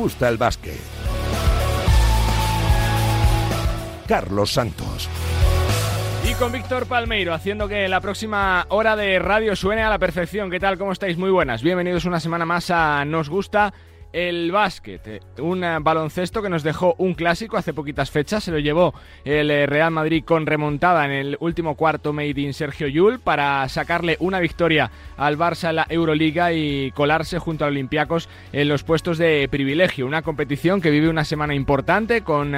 gusta el básquet. Carlos Santos. Y con Víctor Palmeiro, haciendo que la próxima hora de radio suene a la perfección. ¿Qué tal? ¿Cómo estáis? Muy buenas. Bienvenidos una semana más a Nos Gusta el básquet. Eh, un eh, baloncesto que nos dejó un clásico hace poquitas fechas. Se lo llevó el eh, Real Madrid con remontada en el último cuarto made in Sergio Yul para sacarle una victoria al Barça en la Euroliga y colarse junto a Olympiacos en los puestos de privilegio. Una competición que vive una semana importante con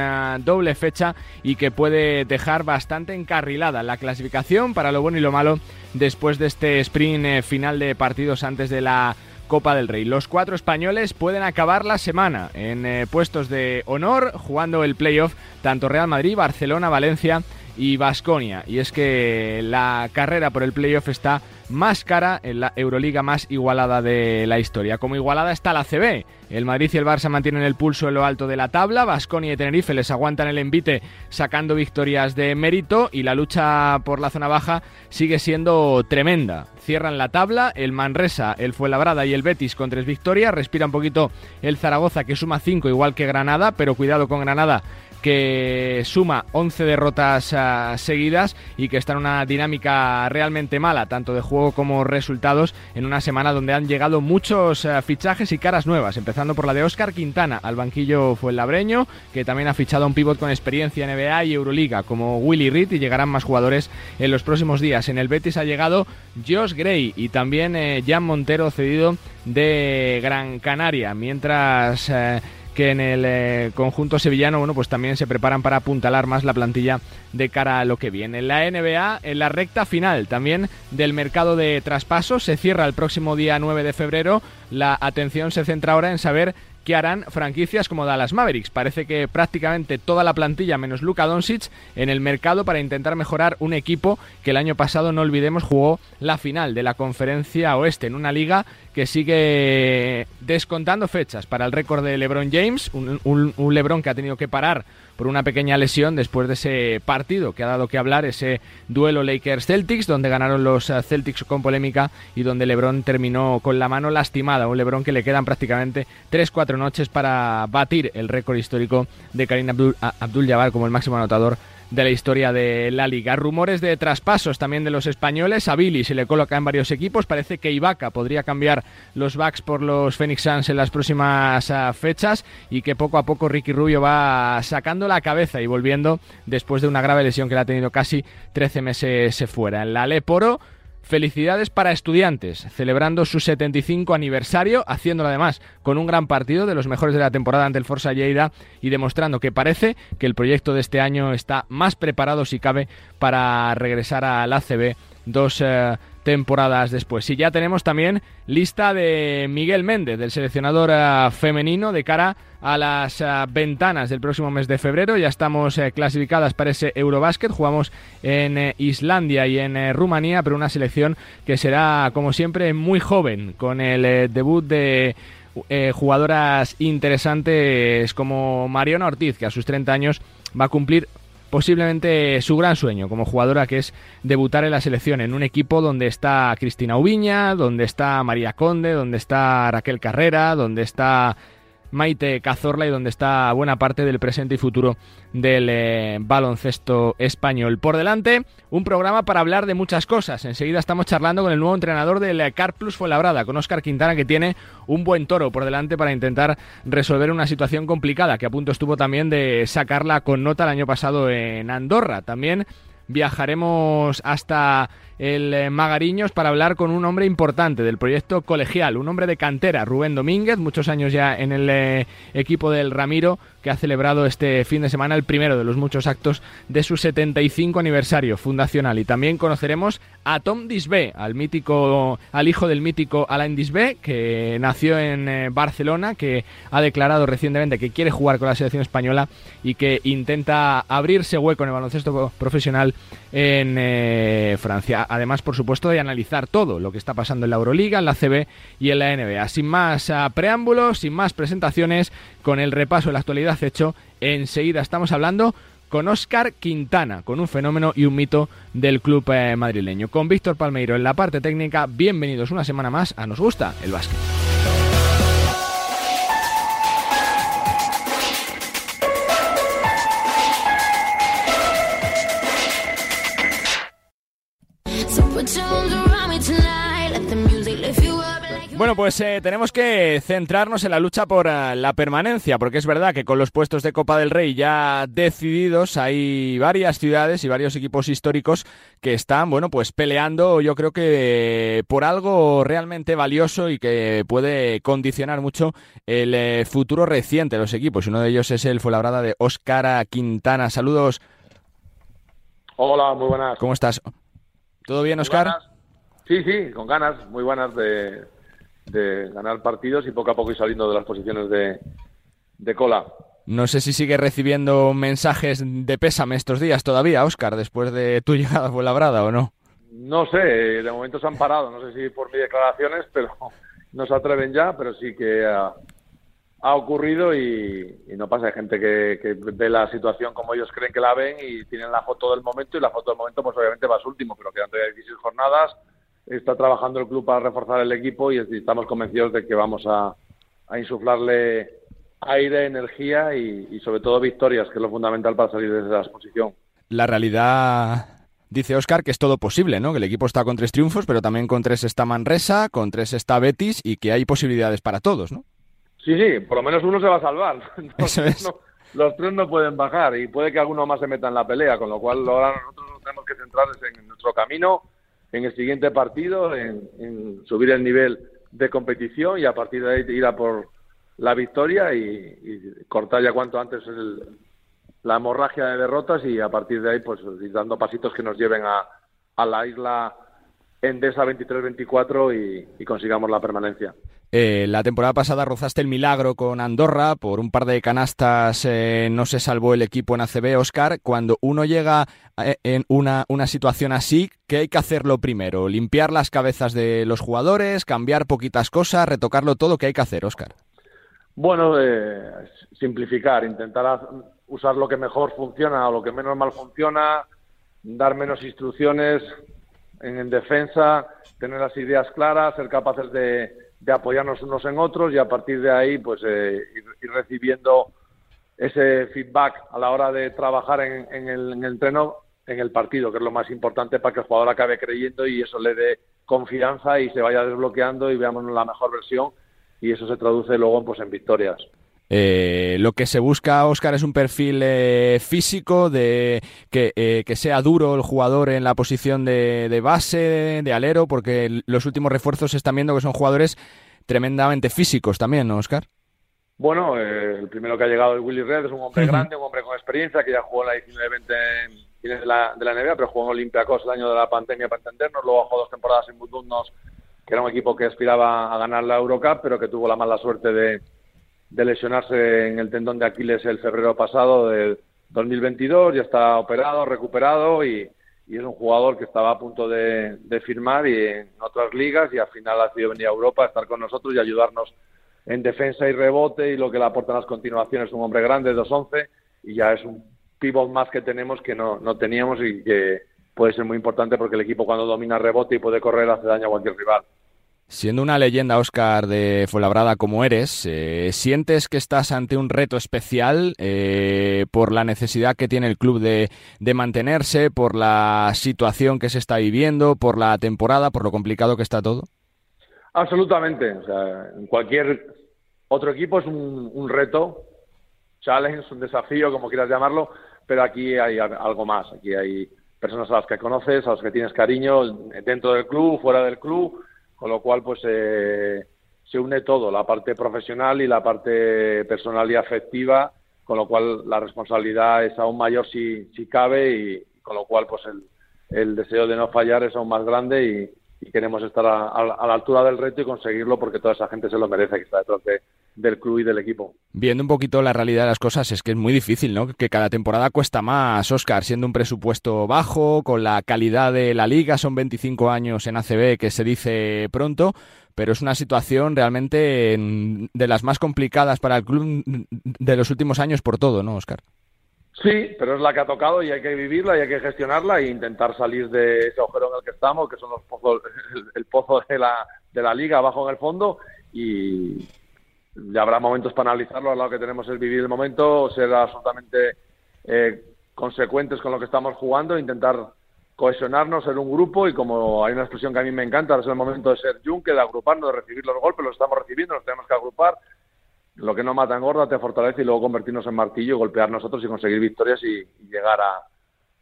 doble fecha y que puede dejar bastante encarrilada la clasificación para lo bueno y lo malo después de este sprint final de partidos antes de la Copa del Rey. Los cuatro españoles pueden acabar la semana en eh, puestos de honor jugando el playoff tanto Real Madrid, Barcelona, Valencia y Basconia. Y es que la carrera por el playoff está más cara en la Euroliga más igualada de la historia. Como igualada está la CB. El Madrid y el Barça mantienen el pulso en lo alto de la tabla. Basconia y Tenerife les aguantan el envite sacando victorias de mérito y la lucha por la zona baja sigue siendo tremenda. Cierran la tabla el Manresa, el Fuenlabrada y el Betis con tres victorias. Respira un poquito el Zaragoza que suma cinco igual que Granada, pero cuidado con Granada que suma 11 derrotas ah, seguidas y que está en una dinámica realmente mala, tanto de juego como resultados, en una semana donde han llegado muchos ah, fichajes y caras nuevas, empezando por la de Óscar Quintana al banquillo fue labreño, que también ha fichado a un pívot con experiencia en NBA y Euroliga, como Willy Reed, y llegarán más jugadores en los próximos días. En el Betis ha llegado Josh Gray y también eh, Jan Montero, cedido de Gran Canaria, mientras... Eh, que en el eh, conjunto sevillano, bueno, pues también se preparan para apuntalar más la plantilla de cara a lo que viene. En la NBA, en la recta final también del mercado de traspasos, se cierra el próximo día 9 de febrero. La atención se centra ahora en saber que harán franquicias como Dallas Mavericks. Parece que prácticamente toda la plantilla, menos Luka Doncic, en el mercado para intentar mejorar un equipo que el año pasado, no olvidemos, jugó la final de la Conferencia Oeste en una liga que sigue descontando fechas para el récord de LeBron James, un, un LeBron que ha tenido que parar por una pequeña lesión después de ese partido que ha dado que hablar, ese duelo Lakers-Celtics, donde ganaron los eh, Celtics con polémica y donde LeBron terminó con la mano lastimada. Un LeBron que le quedan prácticamente 3-4 noches para batir el récord histórico de Karim Abdul-Jabbar como el máximo anotador de la historia de la liga. Rumores de traspasos también de los españoles. A Billy se le coloca en varios equipos. Parece que Ibaka podría cambiar los backs por los Phoenix Suns en las próximas ah, fechas y que poco a poco Ricky Rubio va sacando la cabeza y volviendo después de una grave lesión que le ha tenido casi 13 meses fuera. En la Leporo Felicidades para estudiantes, celebrando su 75 aniversario, haciéndolo además con un gran partido de los mejores de la temporada ante el Forza Lleida y demostrando que parece que el proyecto de este año está más preparado si cabe para regresar al ACB dos eh, temporadas después. Y ya tenemos también lista de Miguel Méndez, del seleccionador eh, femenino, de cara las eh, ventanas del próximo mes de febrero. Ya estamos eh, clasificadas para ese Eurobásquet. Jugamos en Islandia y en Rumanía, pero una selección que será, como siempre, muy joven, con el debut de jugadoras interesantes como Mariona Ortiz, que a sus 30 años va a cumplir posiblemente su gran sueño como jugadora, que es debutar en la selección en un equipo donde está Cristina Ubiña, donde está María Conde, donde está Raquel Carrera, donde está Maite Cazorla y donde está buena parte del presente y futuro del eh, baloncesto español. Por delante, un programa para hablar de muchas cosas. Enseguida estamos charlando con el nuevo entrenador del eh, Car Plus Fuenlabrada, con Óscar Quintana, que tiene un buen toro por delante para intentar resolver una situación complicada, que a punto estuvo también de sacarla con nota el año pasado en Andorra. También viajaremos hasta el eh, Magariños para hablar con un hombre importante del proyecto colegial, un hombre de cantera, Rubén Domínguez, muchos años ya en el eh, equipo del Ramiro, que ha celebrado este fin de semana el primero de los muchos actos de su 75 aniversario fundacional. Y también conoceremos a Tom Disbe, al mítico, al hijo del mítico Alain Disbe, que nació en eh, Barcelona, que ha declarado recientemente que quiere jugar con la selección española y que intenta abrirse hueco en el baloncesto profesional en Francia además, por supuesto, de analizar todo lo que está pasando en la Euroliga, en la CB y en la NBA. Sin más preámbulos, sin más presentaciones, con el repaso de la actualidad hecho, enseguida estamos hablando con Óscar Quintana, con un fenómeno y un mito del club eh, madrileño. Con Víctor Palmeiro en la parte técnica, bienvenidos una semana más a Nos Gusta el Básquet. Bueno, pues eh, tenemos que centrarnos en la lucha por uh, la permanencia, porque es verdad que con los puestos de Copa del Rey ya decididos hay varias ciudades y varios equipos históricos que están, bueno, pues peleando, yo creo que por algo realmente valioso y que puede condicionar mucho el eh, futuro reciente de los equipos. Uno de ellos es el Fuenlabrada de Óscar Quintana. Saludos. Hola, muy buenas. ¿Cómo estás? ¿Todo bien, Óscar? Sí, sí, con ganas, muy buenas de, de ganar partidos y poco a poco ir saliendo de las posiciones de, de cola. No sé si sigue recibiendo mensajes de pésame estos días todavía, Óscar, después de tu llegada a Fuenlabrada o no. No sé, de momento se han parado, no sé si por mis declaraciones, pero no se atreven ya, pero sí que ha, ha ocurrido y, y, no pasa. Hay gente que, que, ve la situación como ellos creen que la ven y tienen la foto del momento y la foto del momento pues obviamente va a su último, pero quedan todavía 16 jornadas, está trabajando el club para reforzar el equipo y estamos convencidos de que vamos a, a insuflarle aire, energía y, y, sobre todo victorias, que es lo fundamental para salir de esa exposición. La realidad, dice Oscar, que es todo posible, ¿no? Que el equipo está con tres triunfos, pero también con tres está Manresa, con tres está Betis y que hay posibilidades para todos, ¿no? Sí, sí, por lo menos uno se va a salvar. Los, Eso es. no, los tres no pueden bajar y puede que alguno más se meta en la pelea, con lo cual ahora nosotros nos tenemos que centrar en nuestro camino en el siguiente partido, en, en, subir el nivel de competición y a partir de ahí ir a por la victoria y, cortar ya cuanto antes el, la hemorragia de derrotas y a partir de ahí pues dando pasitos que nos lleven a, a la isla Endesa 23-24 y, y consigamos la permanencia. Eh, la temporada pasada rozaste el milagro con Andorra, por un par de canastas eh, no se salvó el equipo en ACB, Oscar. Cuando uno llega eh, en una, una, situación así, ¿qué hay que hacerlo primero? ¿Limpiar las cabezas de los jugadores, cambiar poquitas cosas, retocarlo todo? ¿Qué hay que hacer, Oscar? Bueno, eh, simplificar, intentar usar lo que mejor funciona o lo que menos mal funciona, dar menos instrucciones en, en defensa, tener las ideas claras, ser capaces de de apoyarnos unos en otros y a partir de ahí pues eh, ir, recibiendo ese feedback a la hora de trabajar en, en, el, en el entreno en el partido, que es lo más importante para que el jugador acabe creyendo y eso le dé confianza y se vaya desbloqueando y veamos la mejor versión y eso se traduce luego pues en victorias. Eh, lo que se busca, Oscar, es un perfil eh, físico, de que, eh, que, sea duro el jugador en la posición de, de, base, de alero, porque los últimos refuerzos se están viendo que son jugadores tremendamente físicos también, ¿no, Oscar? Bueno, eh, el primero que ha llegado es Willy Red, es un hombre uh -huh. grande, un hombre con experiencia, que ya jugó en la 19-20 de la, de la NBA, pero jugó en Olympiacos el año de la pandemia para entendernos, luego jugó dos temporadas en Budunnos, que era un equipo que aspiraba a ganar la Eurocup, pero que tuvo la mala suerte de de lesionarse en el tendón de Aquiles el febrero pasado del 2022, ya está operado, recuperado y, y es un jugador que estaba a punto de, de, firmar y en otras ligas y al final ha sido venir a Europa a estar con nosotros y ayudarnos en defensa y rebote y lo que le aportan las continuaciones, un hombre grande, 2'11 y ya es un pivot más que tenemos que no, no teníamos y que puede ser muy importante porque el equipo cuando domina rebote y puede correr hace daño a cualquier rival. Siendo una leyenda, Oscar, de Fuenlabrada como eres, eh, ¿sientes que estás ante un reto especial eh, por la necesidad que tiene el club de, mantenerse, por la situación que se está viviendo, por la temporada, por lo complicado que está todo? Absolutamente. O sea, en cualquier otro equipo es un, un reto, challenge, un desafío, como quieras llamarlo, pero aquí hay algo más. Aquí hay personas a las que conoces, a las que tienes cariño, dentro del club, fuera del club con lo cual pues eh, se une todo, la parte profesional y la parte personal y afectiva, con lo cual la responsabilidad es aún mayor si, si cabe y con lo cual pues el, el deseo de no fallar es aún más grande y, queremos estar a, a, a, la altura del reto y conseguirlo porque toda esa gente se lo merece que está detrás de, del club y del equipo. Viendo un poquito la realidad de las cosas, es que es muy difícil, ¿no? Que cada temporada cuesta más, Oscar, siendo un presupuesto bajo, con la calidad de la liga, son 25 años en ACB, que se dice pronto, pero es una situación realmente de las más complicadas para el club de los últimos años por todo, ¿no, Oscar? Sí, pero es la que ha tocado y hay que vivirla y hay que gestionarla e intentar salir de ese agujero en el que estamos, que son los pozos, el, el pozo de la, de la liga abajo en el fondo y, ya habrá momentos para analizarlo, lo que tenemos es vivir el momento, ser absolutamente eh, consecuentes con lo que estamos jugando, intentar cohesionarnos, ser un grupo y como hay una expresión que a mí me encanta, ahora es el momento de ser yunque, de agruparnos, de recibir los golpes, los estamos recibiendo, los tenemos que agrupar. Lo que no mata engorda, te fortalece y luego convertirnos en martillo, golpear nosotros y conseguir victorias y, llegar a,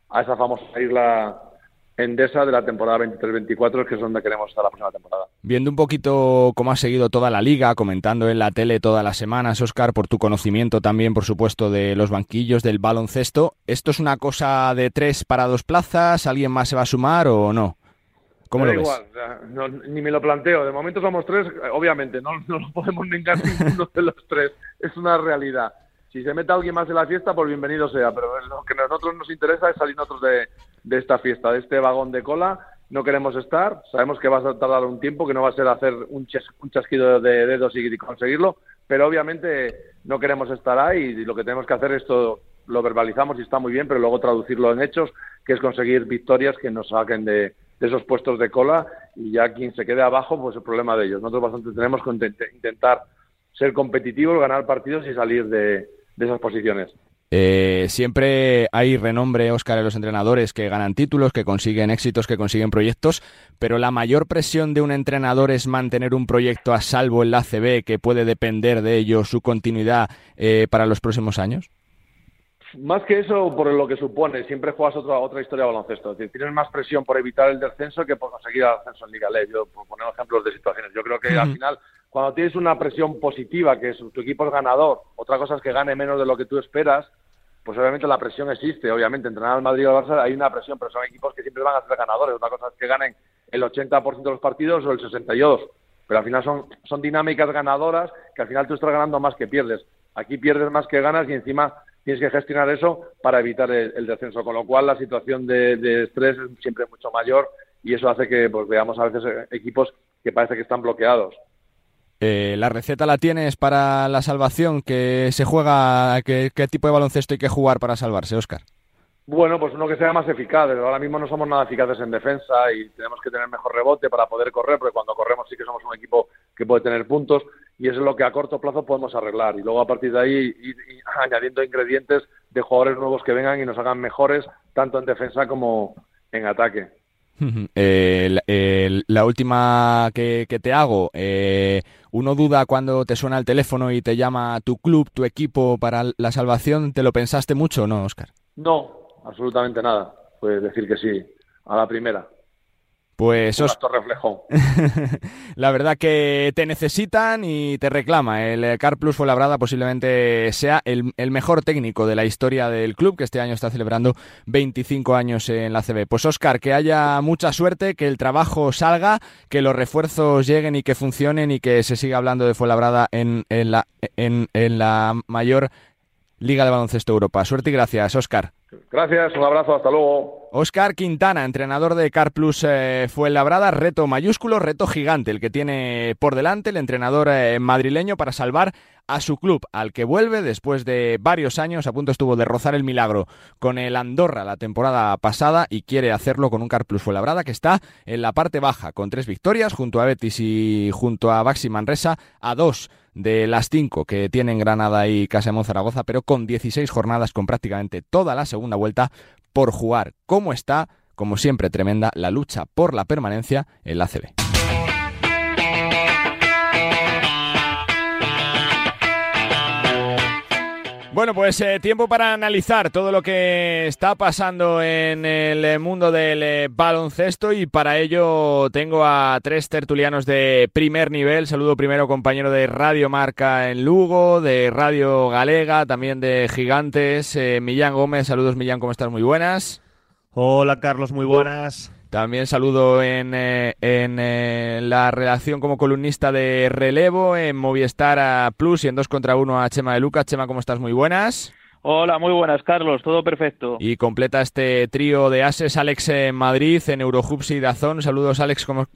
a esa famosa isla Endesa de la temporada 23-24, que es donde queremos estar la próxima temporada. Viendo un poquito cómo ha seguido toda la liga, comentando en la tele todas las semanas, Oscar, por tu conocimiento también, por supuesto, de los banquillos, del baloncesto, ¿esto es una cosa de tres para dos plazas? ¿Alguien más se va a sumar o no? ¿Cómo lo igual, ni me lo planteo. De momento somos tres, obviamente, no, no lo podemos negar ninguno de los tres. Es una realidad si se mete alguien más en la fiesta, pues bienvenido sea, pero lo que a nosotros nos interesa es salir nosotros de, esta fiesta, de este vagón de cola. No queremos estar, sabemos que va a tardar un tiempo, que no va a ser hacer un, un chasquido de dedos y conseguirlo, pero obviamente no queremos estar ahí y lo que tenemos que hacer es todo, lo verbalizamos y está muy bien, pero luego traducirlo en hechos, que es conseguir victorias que nos saquen de, de esos puestos de cola y ya quien se quede abajo, pues el problema de ellos. Nosotros bastante tenemos que intentar ser competitivos, ganar partidos y salir de, de esas posiciones. Eh, siempre hay renombre, Óscar, en los entrenadores que ganan títulos, que consiguen éxitos, que consiguen proyectos, pero la mayor presión de un entrenador es mantener un proyecto a salvo en la ACB, que puede depender de ello su continuidad eh, para los próximos años. Más que eso, por lo que supone, siempre juegas otra otra historia de baloncesto. tienes más presión por evitar el descenso que por conseguir el ascenso en Liga Ley. Yo, por poner ejemplos de situaciones, yo creo que al final cuando tienes una presión positiva, que es tu equipo es ganador, otra cosa es que gane menos de lo que tú esperas, pues obviamente la presión existe. Obviamente, entrenar al Madrid o al Barça hay una presión, pero son equipos que siempre van a ser ganadores. Otra cosa es que ganen el 80% de los partidos o el 62%. Pero al final son, dinámicas ganadoras que al final tú estás ganando más que pierdes. Aquí pierdes más que ganas y encima tienes que gestionar eso para evitar el, descenso. Con lo cual la situación de, de, estrés es siempre mucho mayor y eso hace que pues, veamos a veces equipos que parece que están bloqueados. Eh, ¿La receta la tienes para la salvación? ¿Qué se juega? ¿Qué, tipo de baloncesto hay que jugar para salvarse, Oscar? Bueno, pues uno que sea más eficaz. Ahora mismo no somos nada eficaces en defensa y tenemos que tener mejor rebote para poder correr, porque cuando corremos sí que somos un equipo que puede tener puntos y eso es lo que a corto plazo podemos arreglar. Y luego a partir de ahí ir, añadiendo ingredientes de jugadores nuevos que vengan y nos hagan mejores tanto en defensa como en ataque. la última que, te hago, eh, uno duda cuando te suena el teléfono y te llama tu club, tu equipo para la salvación, ¿te lo pensaste mucho o no, Oscar? No, absolutamente nada. Puedes decir que sí, a la primera. Pues os... reflejo. la verdad que te necesitan y te reclama. El Car Plus Fuenlabrada posiblemente sea el, mejor técnico de la historia del club, que este año está celebrando 25 años en la CB. Pues Oscar, que haya mucha suerte, que el trabajo salga, que los refuerzos lleguen y que funcionen y que se siga hablando de Fuenlabrada en, en, la, en, en la mayor Liga de Baloncesto Europa. Suerte y gracias, Oscar. Gracias, un abrazo, hasta luego. Oscar Quintana, entrenador de Car Plus eh, fue labrada, reto mayúsculo, reto gigante, el que tiene por delante el entrenador eh, madrileño para salvar a su club, al que vuelve después de varios años, a punto estuvo de rozar el milagro con el Andorra la temporada pasada y quiere hacerlo con un Car Plus Fuenlabrada que está en la parte baja, con tres victorias, junto a Betis y junto a Baxi Manresa, a dos de las cinco que tienen Granada y Casemón Zaragoza, pero con 16 jornadas, con prácticamente toda la segunda vuelta por jugar. ¿Cómo está? Como siempre, tremenda la lucha por la permanencia en la CB. Bueno, pues eh, tiempo para analizar todo lo que está pasando en el eh, mundo del eh, baloncesto y para ello tengo a tres tertulianos de primer nivel. Saludo primero compañero de Radio Marca en Lugo, de Radio Galega, también de Gigantes, Millán Gómez. Saludos Millán, ¿cómo estás? Muy buenas. Hola Carlos, muy buenas. También saludo en, eh, en eh, la redacción como columnista de relevo en Movistar a Plus y en 2 contra 1 a Chema de Lucas. Chema, ¿cómo estás? Muy buenas. Hola, muy buenas, Carlos. Todo perfecto. Y completa este trío de ases Alex en Madrid, en Eurohubs y Dazón. Saludos, Alex. ¿Cómo,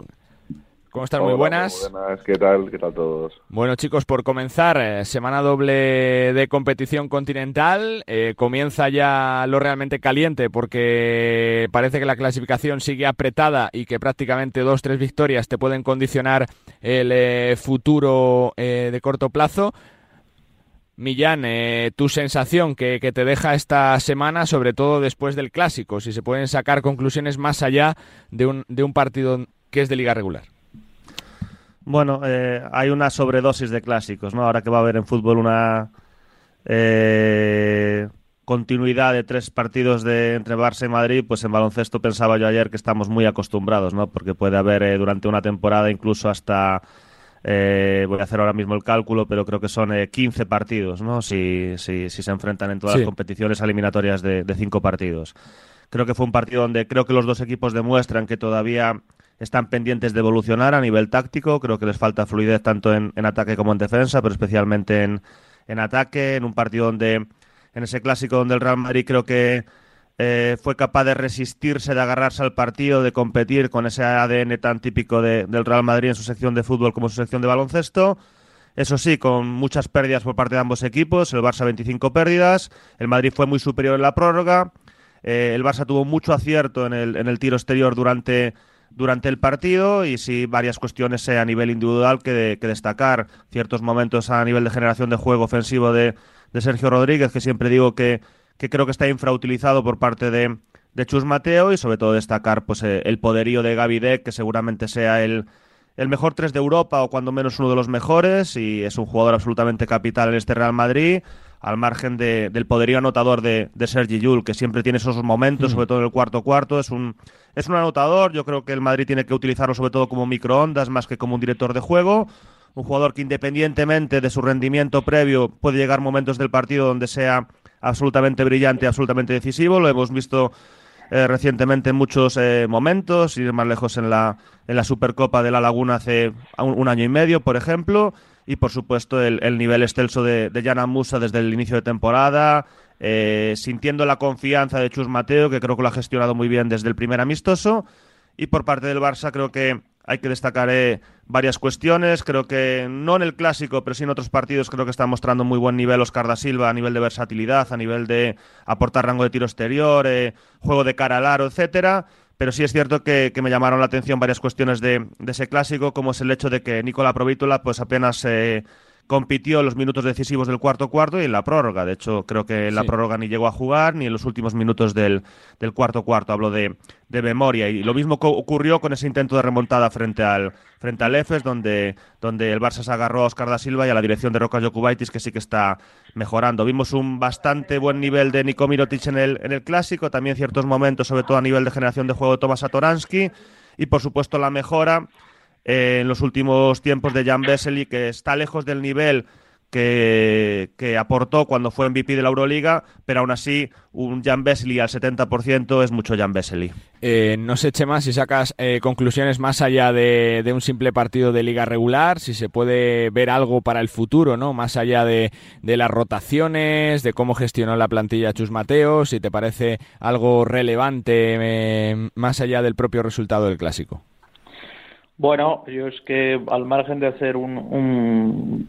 ¿Cómo están? muy buenas. buenas. ¿Qué tal? ¿Qué tal todos? Bueno, chicos, por comenzar, eh, semana doble de competición continental. Eh, comienza ya lo realmente caliente porque parece que la clasificación sigue apretada y que prácticamente dos, tres victorias te pueden condicionar el eh, futuro de corto plazo. Millán, eh, tu sensación que, te deja esta semana, sobre todo después del clásico, si se pueden sacar conclusiones más allá de un, de un partido que es de liga regular. Bueno, eh, hay una sobredosis de clásicos, ¿no? Ahora que va a haber en fútbol una eh, continuidad de tres partidos de entre Barça y Madrid, pues en baloncesto pensaba yo ayer que estamos muy acostumbrados, ¿no? Porque puede haber durante una temporada incluso hasta eh, voy a hacer ahora mismo el cálculo, pero creo que son 15 eh, partidos, ¿no? Si, si, si, se enfrentan en todas las competiciones eliminatorias de, de, cinco partidos. Creo que fue un partido donde creo que los dos equipos demuestran que todavía están pendientes de evolucionar a nivel táctico. Creo que les falta fluidez tanto en, ataque como en defensa, pero especialmente en, en ataque. En un partido donde, en ese clásico donde el Real Madrid creo que eh, fue capaz de resistirse, de agarrarse al partido, de competir con ese ADN tan típico del Real Madrid en su sección de fútbol como en su sección de baloncesto. Eso sí, con muchas pérdidas por parte de ambos equipos, el Barça 25 pérdidas, el Madrid fue muy superior en la prórroga, eh, el Barça tuvo mucho acierto en el, en el tiro exterior durante, durante el partido y sí varias cuestiones a nivel individual que, destacar, ciertos momentos a nivel de generación de juego ofensivo de, Sergio Rodríguez, que siempre digo que creo que está infrautilizado por parte de, de Chus Mateo y sobre todo destacar pues eh, el poderío de Gaby que seguramente sea el, el mejor tres de Europa o cuando menos uno de los mejores y es un jugador absolutamente capital en este Real Madrid al margen de, del poderío anotador de, de Sergi Yul, que siempre tiene esos momentos, sobre todo en el cuarto cuarto, es un, es un anotador, yo creo que el Madrid tiene que utilizarlo sobre todo como microondas más que como un director de juego, un jugador que independientemente de su rendimiento previo puede llegar momentos del partido donde sea absolutamente brillante, absolutamente decisivo. Lo hemos visto eh, recientemente en muchos eh, momentos, ir más lejos en la, en la Supercopa de la Laguna hace un, año y medio, por ejemplo. Y por supuesto el, nivel excelso de, de Jana Musa desde el inicio de temporada, eh, sintiendo la confianza de Chus Mateo, que creo que lo ha gestionado muy bien desde el primer amistoso. Y por parte del Barça creo que hay que destacar eh, varias cuestiones. Creo que no en el clásico, pero sí en otros partidos, creo que está mostrando muy buen nivel Oscar da Silva a nivel de versatilidad, a nivel de aportar rango de tiro exterior, eh, juego de cara al aro, etcétera. Pero sí es cierto que, me llamaron la atención varias cuestiones de, ese clásico, como es el hecho de que Nicola Provítola pues apenas eh, compitió los minutos decisivos del cuarto cuarto y en la prórroga. De hecho, creo que en la prórroga ni llegó a jugar ni en los últimos minutos del, del cuarto cuarto. Hablo de, de, memoria. Y lo mismo ocurrió con ese intento de remontada frente al, frente al EFES, donde, donde el Barça se agarró a Oscar da Silva y a la dirección de Rocas Jokubaitis, que sí que está mejorando. Vimos un bastante buen nivel de Nico Mirotic en el, en el clásico, también ciertos momentos, sobre todo a nivel de generación de juego de Tomás Satoransky. Y por supuesto la mejora eh, en los últimos tiempos de Jan Vesely, que está lejos del nivel que, aportó cuando fue MVP de la Euroliga, pero aún así un Jan Vesely al 70% es mucho Jan Vesely. Eh, no sé, Chema, si sacas eh, conclusiones más allá de, un simple partido de liga regular, si se puede ver algo para el futuro, ¿no? Más allá de, de las rotaciones, de cómo gestionó la plantilla Chus Mateo, si te parece algo relevante más allá del propio resultado del clásico. Bueno, yo es que al margen de hacer un,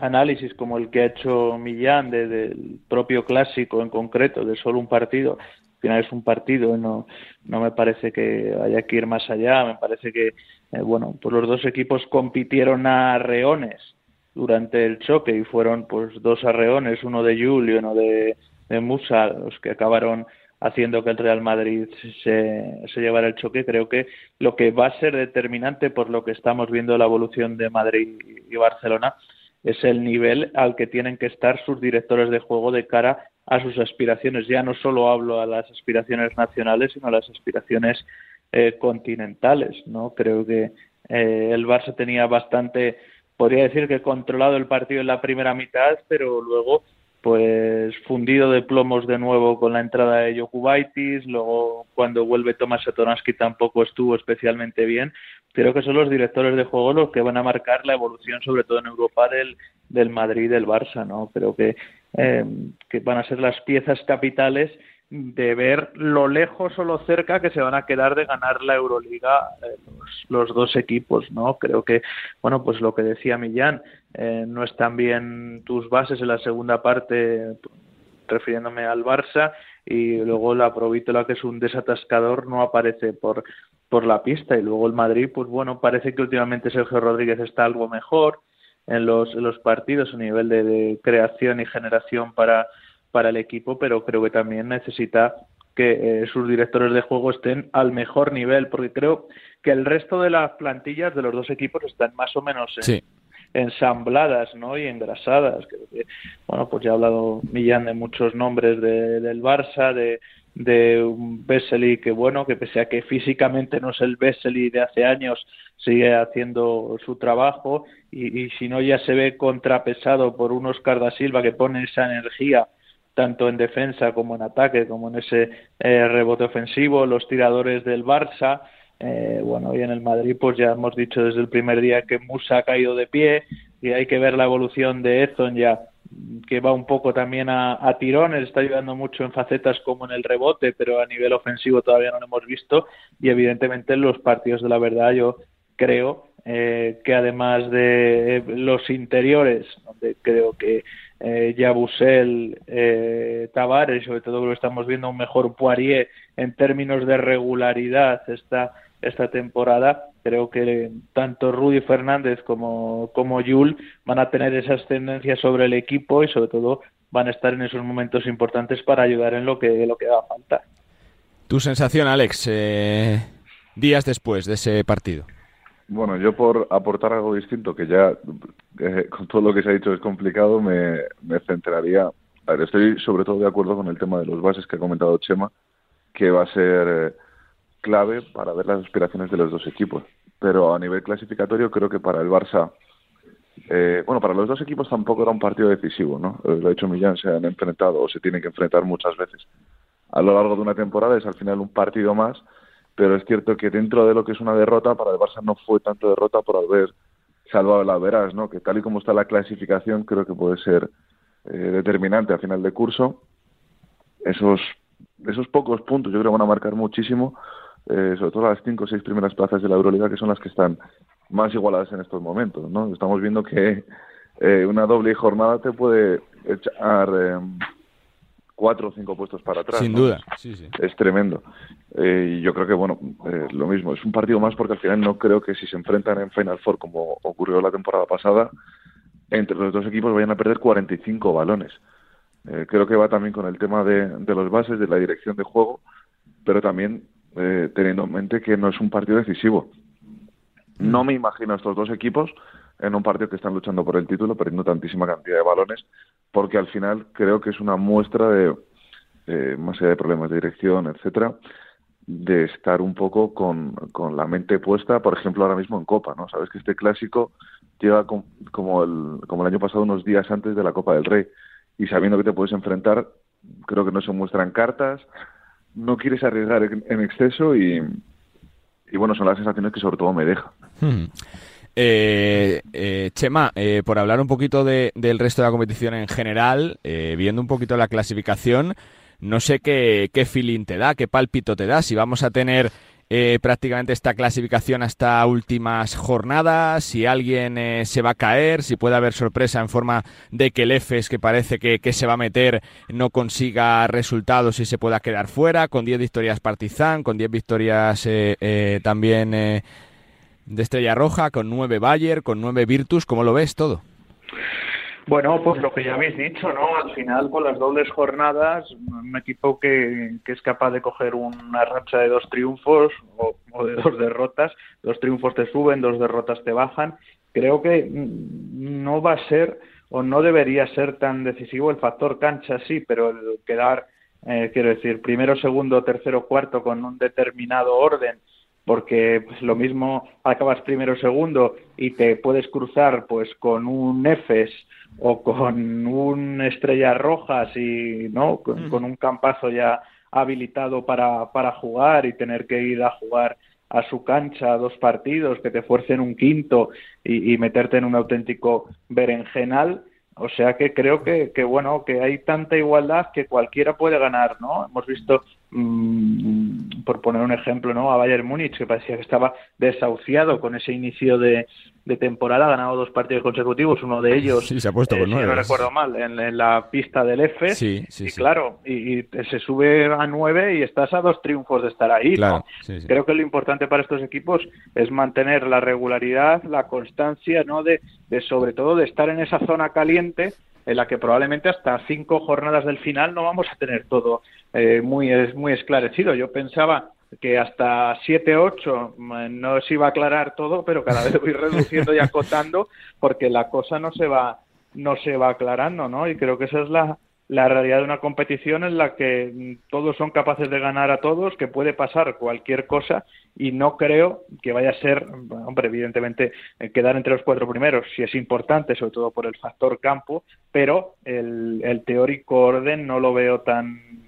análisis como el que ha hecho Millán del propio clásico en concreto, de solo un partido, al final es un partido, no, no me parece que haya que ir más allá, me parece que, eh, bueno, pues los dos equipos compitieron a reones durante el choque y fueron pues dos arreones, uno de Julio y uno de, de Musa, los que acabaron haciendo que el Real Madrid se, llevara el choque. Creo que lo que va a ser determinante por lo que estamos viendo la evolución de Madrid y Barcelona es el nivel al que tienen que estar sus directores de juego de cara a sus aspiraciones. Ya no solo hablo a las aspiraciones nacionales, sino a las aspiraciones eh, continentales. ¿no? Creo que eh, el Barça tenía bastante, podría decir que controlado el partido en la primera mitad, pero luego pues fundido de plomos de nuevo con la entrada de Jokubaitis, luego cuando vuelve Tomás Satoransky tampoco estuvo especialmente bien. Creo que son los directores de juego los que van a marcar la evolución, sobre todo en Europa, del, del Madrid y del Barça, ¿no? Creo que, eh, que van a ser las piezas capitales de ver lo lejos o lo cerca que se van a quedar de ganar la Euroliga eh, los, dos equipos, ¿no? Creo que, bueno, pues lo que decía Millán, eh, no están bien tus bases en la segunda parte, refiriéndome al Barça, y luego la Provítola, que es un desatascador, no aparece por, por la pista, y luego el Madrid, pues bueno, parece que últimamente Sergio Rodríguez está algo mejor, en los, los partidos a nivel de, creación y generación para, para el equipo, pero creo que también necesita que eh, sus directores de juego estén al mejor nivel, porque creo que el resto de las plantillas de los dos equipos están más o menos ensambladas ¿no? y engrasadas. bueno, pues ya ha hablado Millán de muchos nombres del Barça, de, de un Vesely que bueno, que pese a que físicamente no es el Vesely de hace años, sigue haciendo su trabajo y, si no ya se ve contrapesado por un Oscar da Silva que pone esa energía tanto en defensa como en ataque, como en ese eh, rebote ofensivo, los tiradores del Barça, eh, bueno, y en el Madrid pues ya hemos dicho desde el primer día que Musa ha caído de pie y hay que ver la evolución de Ezon ya que va un poco también a, tirones, está ayudando mucho en facetas como en el rebote, pero a nivel ofensivo todavía no lo hemos visto y evidentemente en los partidos de la verdad yo creo eh, que además de los interiores, donde creo que eh, Yabusel, eh, Tavares, sobre todo lo estamos viendo un mejor Poirier en términos de regularidad esta, esta temporada, creo que tanto Rudy Fernández como, como Yul van a tener esa ascendencia sobre el equipo y sobre todo van a estar en esos momentos importantes para ayudar en lo que, lo que haga falta. ¿Tu sensación, Alex, eh, días después de ese partido? Bueno, yo por aportar algo distinto, que ya eh, con todo lo que se ha dicho es complicado, me, centraría. A ver, estoy sobre todo de acuerdo con el tema de los bases que ha comentado Chema, que va a ser eh, clave para ver las aspiraciones de los dos equipos. Pero a nivel clasificatorio creo que para el Barça, eh, bueno, para los dos equipos tampoco era un partido decisivo, ¿no? Eh, lo ha dicho Millán, se han enfrentado o se tienen que enfrentar muchas veces a lo largo de una temporada, es al final un partido más, pero es cierto que dentro de lo que es una derrota, para el Barça no fue tanto derrota por haber salvado la veras, ¿no? Que tal y como está la clasificación, creo que puede ser eh, determinante a final de curso. Esos, esos pocos puntos yo creo que van a marcar muchísimo eh, sobre todo las cinco o seis primeras plazas de la Euroliga, que son las que están más igualadas en estos momentos. ¿no? Estamos viendo que eh, una doble jornada te puede echar eh, cuatro o cinco puestos para atrás. Sin duda, Es tremendo. y yo creo que, bueno, lo mismo, es un partido más porque al final no creo que si se enfrentan en Final Four, como ocurrió la temporada pasada, entre los dos equipos vayan a perder 45 balones. creo que va también con el tema de, de los bases, de la dirección de juego, pero también eh, teniendo en mente que no es un partido decisivo. No me imagino a estos dos equipos en un partido que están luchando por el título, perdiendo tantísima cantidad de balones, porque al final creo que es una muestra de, eh, más allá de problemas de dirección, etcétera, de estar un poco con, con, la mente puesta, por ejemplo, ahora mismo en Copa, ¿no? Sabes que este clásico lleva como, el, como el año pasado unos días antes de la Copa del Rey y sabiendo que te puedes enfrentar, creo que no se muestran cartas, no quieres arriesgar en exceso y, y bueno, son las sensaciones que sobre todo me deja. Hmm. Eh, eh, Chema, eh, por hablar un poquito de, del resto de la competición en general, viendo un poquito la clasificación, no sé qué, qué feeling te da, qué pálpito te da, si vamos a tener eh, prácticamente esta clasificación hasta últimas jornadas, si alguien eh, se va a caer, si puede haber sorpresa en forma de que el EFES, que parece que, se va a meter, no consiga resultados y se pueda quedar fuera, con 10 victorias Partizan, con 10 victorias eh, también de Estrella Roja, con 9 Bayer, con 9 Virtus, ¿cómo lo ves todo? Bueno, pues lo que ya habéis dicho, ¿no? Al final, con las dobles jornadas, un equipo que, que es capaz de coger una racha de dos triunfos o, de dos derrotas, dos triunfos te suben, dos derrotas te bajan, creo que no va a ser o no debería ser tan decisivo el factor cancha, sí, pero el quedar, eh, quiero decir, primero, segundo, tercero, cuarto con un determinado orden porque pues, lo mismo acabas primero segundo y te puedes cruzar pues con un EFES o con un Estrellas Rojas y no con, un campazo ya habilitado para, para jugar y tener que ir a jugar a su cancha dos partidos que te fuercen un quinto y, y meterte en un auténtico berenjenal. O sea que creo que, que, bueno que hay tanta igualdad que cualquiera puede ganar no hemos visto mm, por poner un ejemplo no a Bayern Múnich que parecía que estaba desahuciado con ese inicio de, de temporada, ha ganado dos partidos consecutivos, uno de ellos, sí, se ha puesto con eh, si no recuerdo mal, en, la pista del F. Sí, sí, y claro, y, se sube a nueve y estás a dos triunfos de estar ahí. Claro, Creo que lo importante para estos equipos es mantener la regularidad, la constancia, ¿no? De, de sobre todo de estar en esa zona caliente en la que probablemente hasta cinco jornadas del final no vamos a tener todo eh, muy, muy esclarecido. Yo pensaba que hasta 7, 8 mm, no se iba a aclarar todo, pero cada vez voy reduciendo y acotando porque la cosa no se va no se va aclarando, ¿no? Y creo que esa es la, la realidad de una competición en la que mm, todos son capaces de ganar a todos, que puede pasar cualquier cosa y no creo que vaya a ser, hombre, evidentemente eh, quedar entre los cuatro primeros si es importante, sobre todo por el factor campo, pero el, el teórico orden no lo veo tan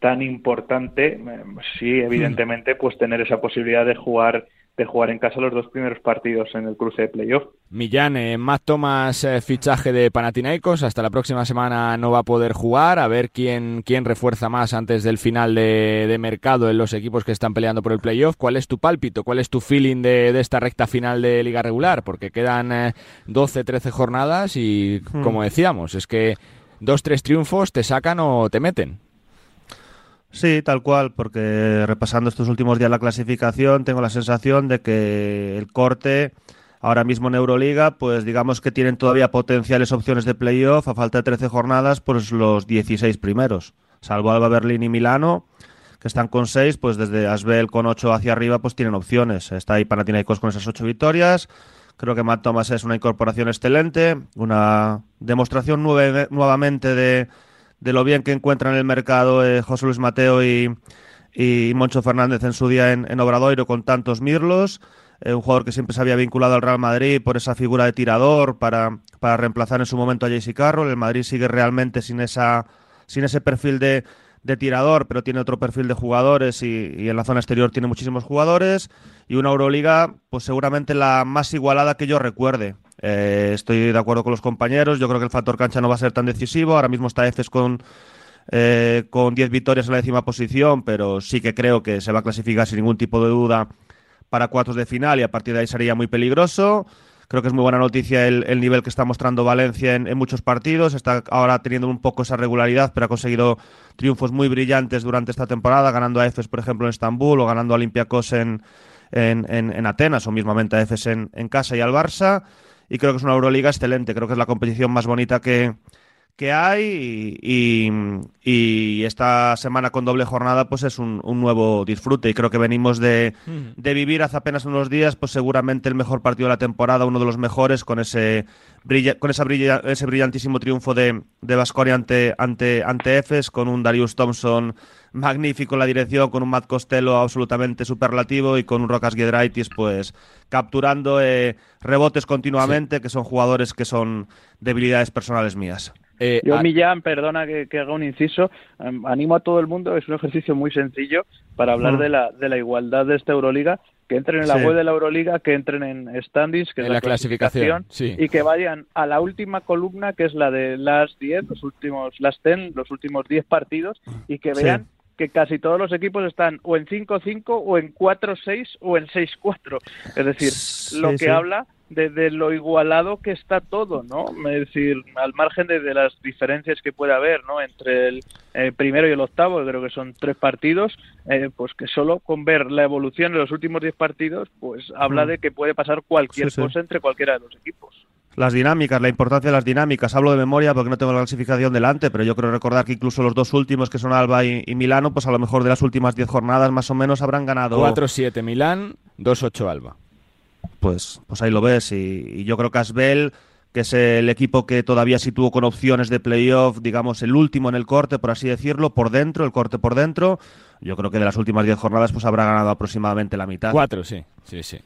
tan importante, eh, sí, evidentemente, pues tener esa posibilidad de jugar de jugar en casa los dos primeros partidos en el cruce de playoff. Millán, eh, más Tomás eh, fichaje de Panathinaikos, hasta la próxima semana no va a poder jugar, a ver quién, quién refuerza más antes del final de, mercado en los equipos que están peleando por el playoff. ¿Cuál es tu pálpito? ¿Cuál es tu feeling de, de esta recta final de liga regular? Porque quedan 12, 13 jornadas y, hmm. como decíamos, es que dos, tres triunfos te sacan o te meten. Sí, tal cual, porque repasando estos últimos días la clasificación, tengo la sensación de que el corte ahora mismo en Euroliga, pues digamos que tienen todavía potenciales opciones de playoff a falta de 13 jornadas, pues los 16 primeros, salvo Alba Berlín y Milano, que están con 6, pues desde Asbel con 8 hacia arriba, pues tienen opciones. Está ahí Panathinaikos con esas 8 victorias. Creo que Matt Thomas es una incorporación excelente, una demostración nuevamente de de lo bien que encuentran en el mercado eh, José Luis Mateo y, y, Moncho Fernández en su día en, en Obradoiro con tantos mirlos. Eh, un jugador que siempre se había vinculado al Real Madrid por esa figura de tirador para, para reemplazar en su momento a JC Carroll. El Madrid sigue realmente sin, esa, sin ese perfil de, de tirador, pero tiene otro perfil de jugadores y, y, en la zona exterior tiene muchísimos jugadores. Y una Euroliga, pues seguramente la más igualada que yo recuerde. Eh, estoy de acuerdo con los compañeros. Yo creo que el factor cancha no va a ser tan decisivo. Ahora mismo está EFES con, eh, con 10 victorias en la décima posición, pero sí que creo que se va a clasificar sin ningún tipo de duda para cuartos de final y a partir de ahí sería muy peligroso. Creo que es muy buena noticia el, nivel que está mostrando Valencia en, muchos partidos. Está ahora teniendo un poco esa regularidad, pero ha conseguido triunfos muy brillantes durante esta temporada, ganando a EFES, por ejemplo, en Estambul o ganando a Olympiacos en, en, en, Atenas o mismamente a EFES en casa y al Barça y creo que es una Euroliga excelente, creo que es la competición más bonita que, que hay y, esta semana con doble jornada pues es un, nuevo disfrute. Y creo que venimos de, de, vivir hace apenas unos días pues seguramente el mejor partido de la temporada, uno de los mejores con ese con esa ese brillantísimo triunfo de, de Vasconia ante, ante, ante Efes, con un Darius Thompson magnífico en la dirección, con un Matt Costello absolutamente superlativo y con un Rocas Giedraitis pues capturando eh, rebotes continuamente, que son jugadores que son debilidades personales mías. Eh, Yo, Millán, perdona que, haga un inciso, animo a todo el mundo, es un ejercicio muy sencillo para hablar mm. de, la, de la igualdad de esta Euroliga, que entren en la web de la Euroliga, que entren en standings, que es la, clasificación, y que vayan a la última columna, que es la de las 10, los últimos, las 10, los últimos 10 partidos, y que vean que casi todos los equipos están o en 5-5 o en 4-6 o en 6-4. Es decir, lo que habla de, lo igualado que está todo, ¿no? Es decir, al margen de, las diferencias que puede haber, ¿no? Entre el eh, primero y el octavo, creo que son tres partidos, eh, pues que solo con ver la evolución de los últimos diez partidos, pues habla mm. de que puede pasar cualquier cosa entre cualquiera de los equipos. Las dinámicas, la importancia de las dinámicas. Hablo de memoria porque no tengo la clasificación delante, pero yo creo recordar que incluso los dos últimos, que son Alba y, Milano, pues a lo mejor de las últimas 10 jornadas más o menos habrán ganado. 4-7 Milán, 2-8 Alba. Pues, pues ahí lo ves. Y, yo creo que Asbel, que es el equipo que todavía sí tuvo con opciones de playoff, digamos, el último en el corte, por así decirlo, por dentro, el corte por dentro. Yo creo que de las últimas 10 jornadas, pues habrá ganado aproximadamente la mitad. Cuatro, sí, sí, sí.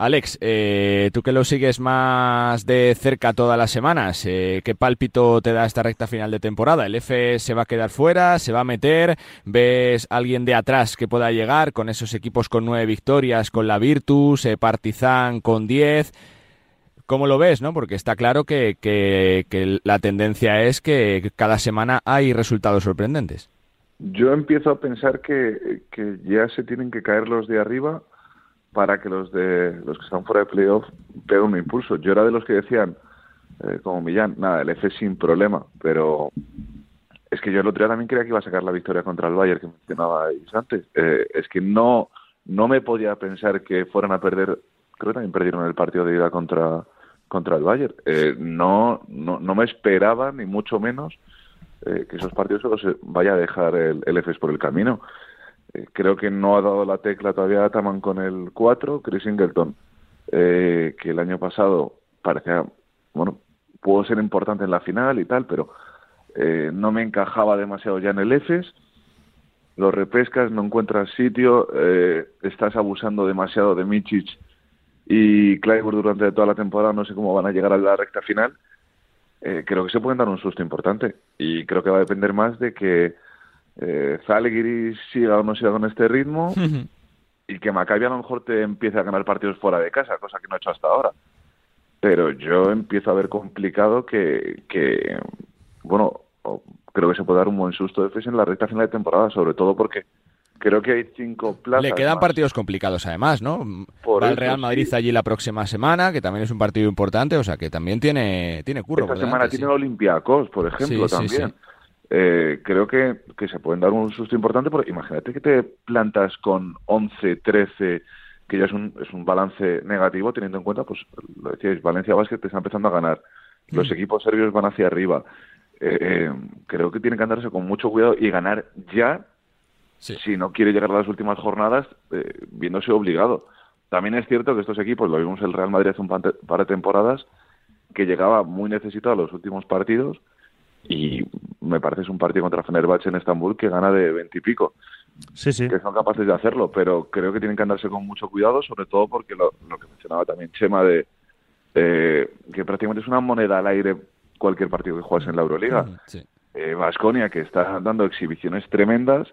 Alex, eh, tú que lo sigues más de cerca todas las semanas, eh, ¿qué pálpito te da esta recta final de temporada? ¿El F se va a quedar fuera? ¿Se va a meter? ¿Ves alguien de atrás que pueda llegar con esos equipos con nueve victorias, con la Virtus, eh, Partizan con diez? ¿Cómo lo ves? no? Porque está claro que, la tendencia es que cada semana hay resultados sorprendentes. Yo empiezo a pensar que ya se tienen que caer los de arriba para que los de los que están fuera de playoff peguen un impulso. Yo era de los que decían, eh, como Millán, nada, el F sin problema, pero es que yo el otro día también creía que iba a sacar la victoria contra el Bayern que mencionabais antes. Eh, es que no, no me podía pensar que fueran a perder, creo que también perdieron el partido de ida contra, contra el Bayern. Eh, no, no, no me esperaba, ni mucho menos, eh, que esos partidos solo se vaya a dejar el, el EFES por el camino. Eh, creo que no ha dado la tecla todavía Ataman con el 4, Chris Singleton, eh, que el año pasado parecía, bueno, pudo ser importante en la final y tal, pero eh, no me encajaba demasiado ya en el EFES. Los repescas, no encuentras sitio, eh, estás abusando demasiado de Michic y Clyburn durante toda la temporada, no sé cómo van a llegar a la recta final. Eh, creo que se pueden dar un susto importante y creo que va a depender más de que eh, Zalgiris siga o no siga con este ritmo y que Maccabi a lo mejor te empiece a ganar partidos fuera de casa, cosa que no ha hecho hasta ahora. Pero yo empiezo a ver complicado que, que bueno, creo que se puede dar un buen susto de FES en la recta final de temporada, sobre todo porque creo que hay cinco plazas. Le quedan más. partidos complicados además, ¿no? Por Va el eso, Real Madrid sí. allí la próxima semana, que también es un partido importante, o sea que también tiene, tiene curro. Esta por semana delante, tiene sí. Olympiacos, por ejemplo, sí, también. Eh, creo que, que se pueden dar un susto importante, porque imagínate que te plantas con 11, 13, que ya es un, es un balance negativo, teniendo en cuenta, pues lo decíais, Valencia Basket te está empezando a ganar, los Mm. equipos serbios van hacia arriba. Eh, eh, creo que tienen que andarse con mucho cuidado y ganar ya Sí. si no quiere llegar a las últimas jornadas eh, viéndose obligado. También es cierto que estos equipos, lo vimos el Real Madrid hace un par de temporadas, que llegaba muy necesitado a los últimos partidos y me parece es un partido contra Fenerbahce en Estambul que gana de 20 y pico, Sí, sí. que son capaces de hacerlo, pero creo que tienen que andarse con mucho cuidado, sobre todo porque lo, lo que mencionaba también Chema de eh, que prácticamente es una moneda al aire cualquier partido que juegas en la Euroliga. Sí. Eh, Vasconia, que está dando exhibiciones tremendas,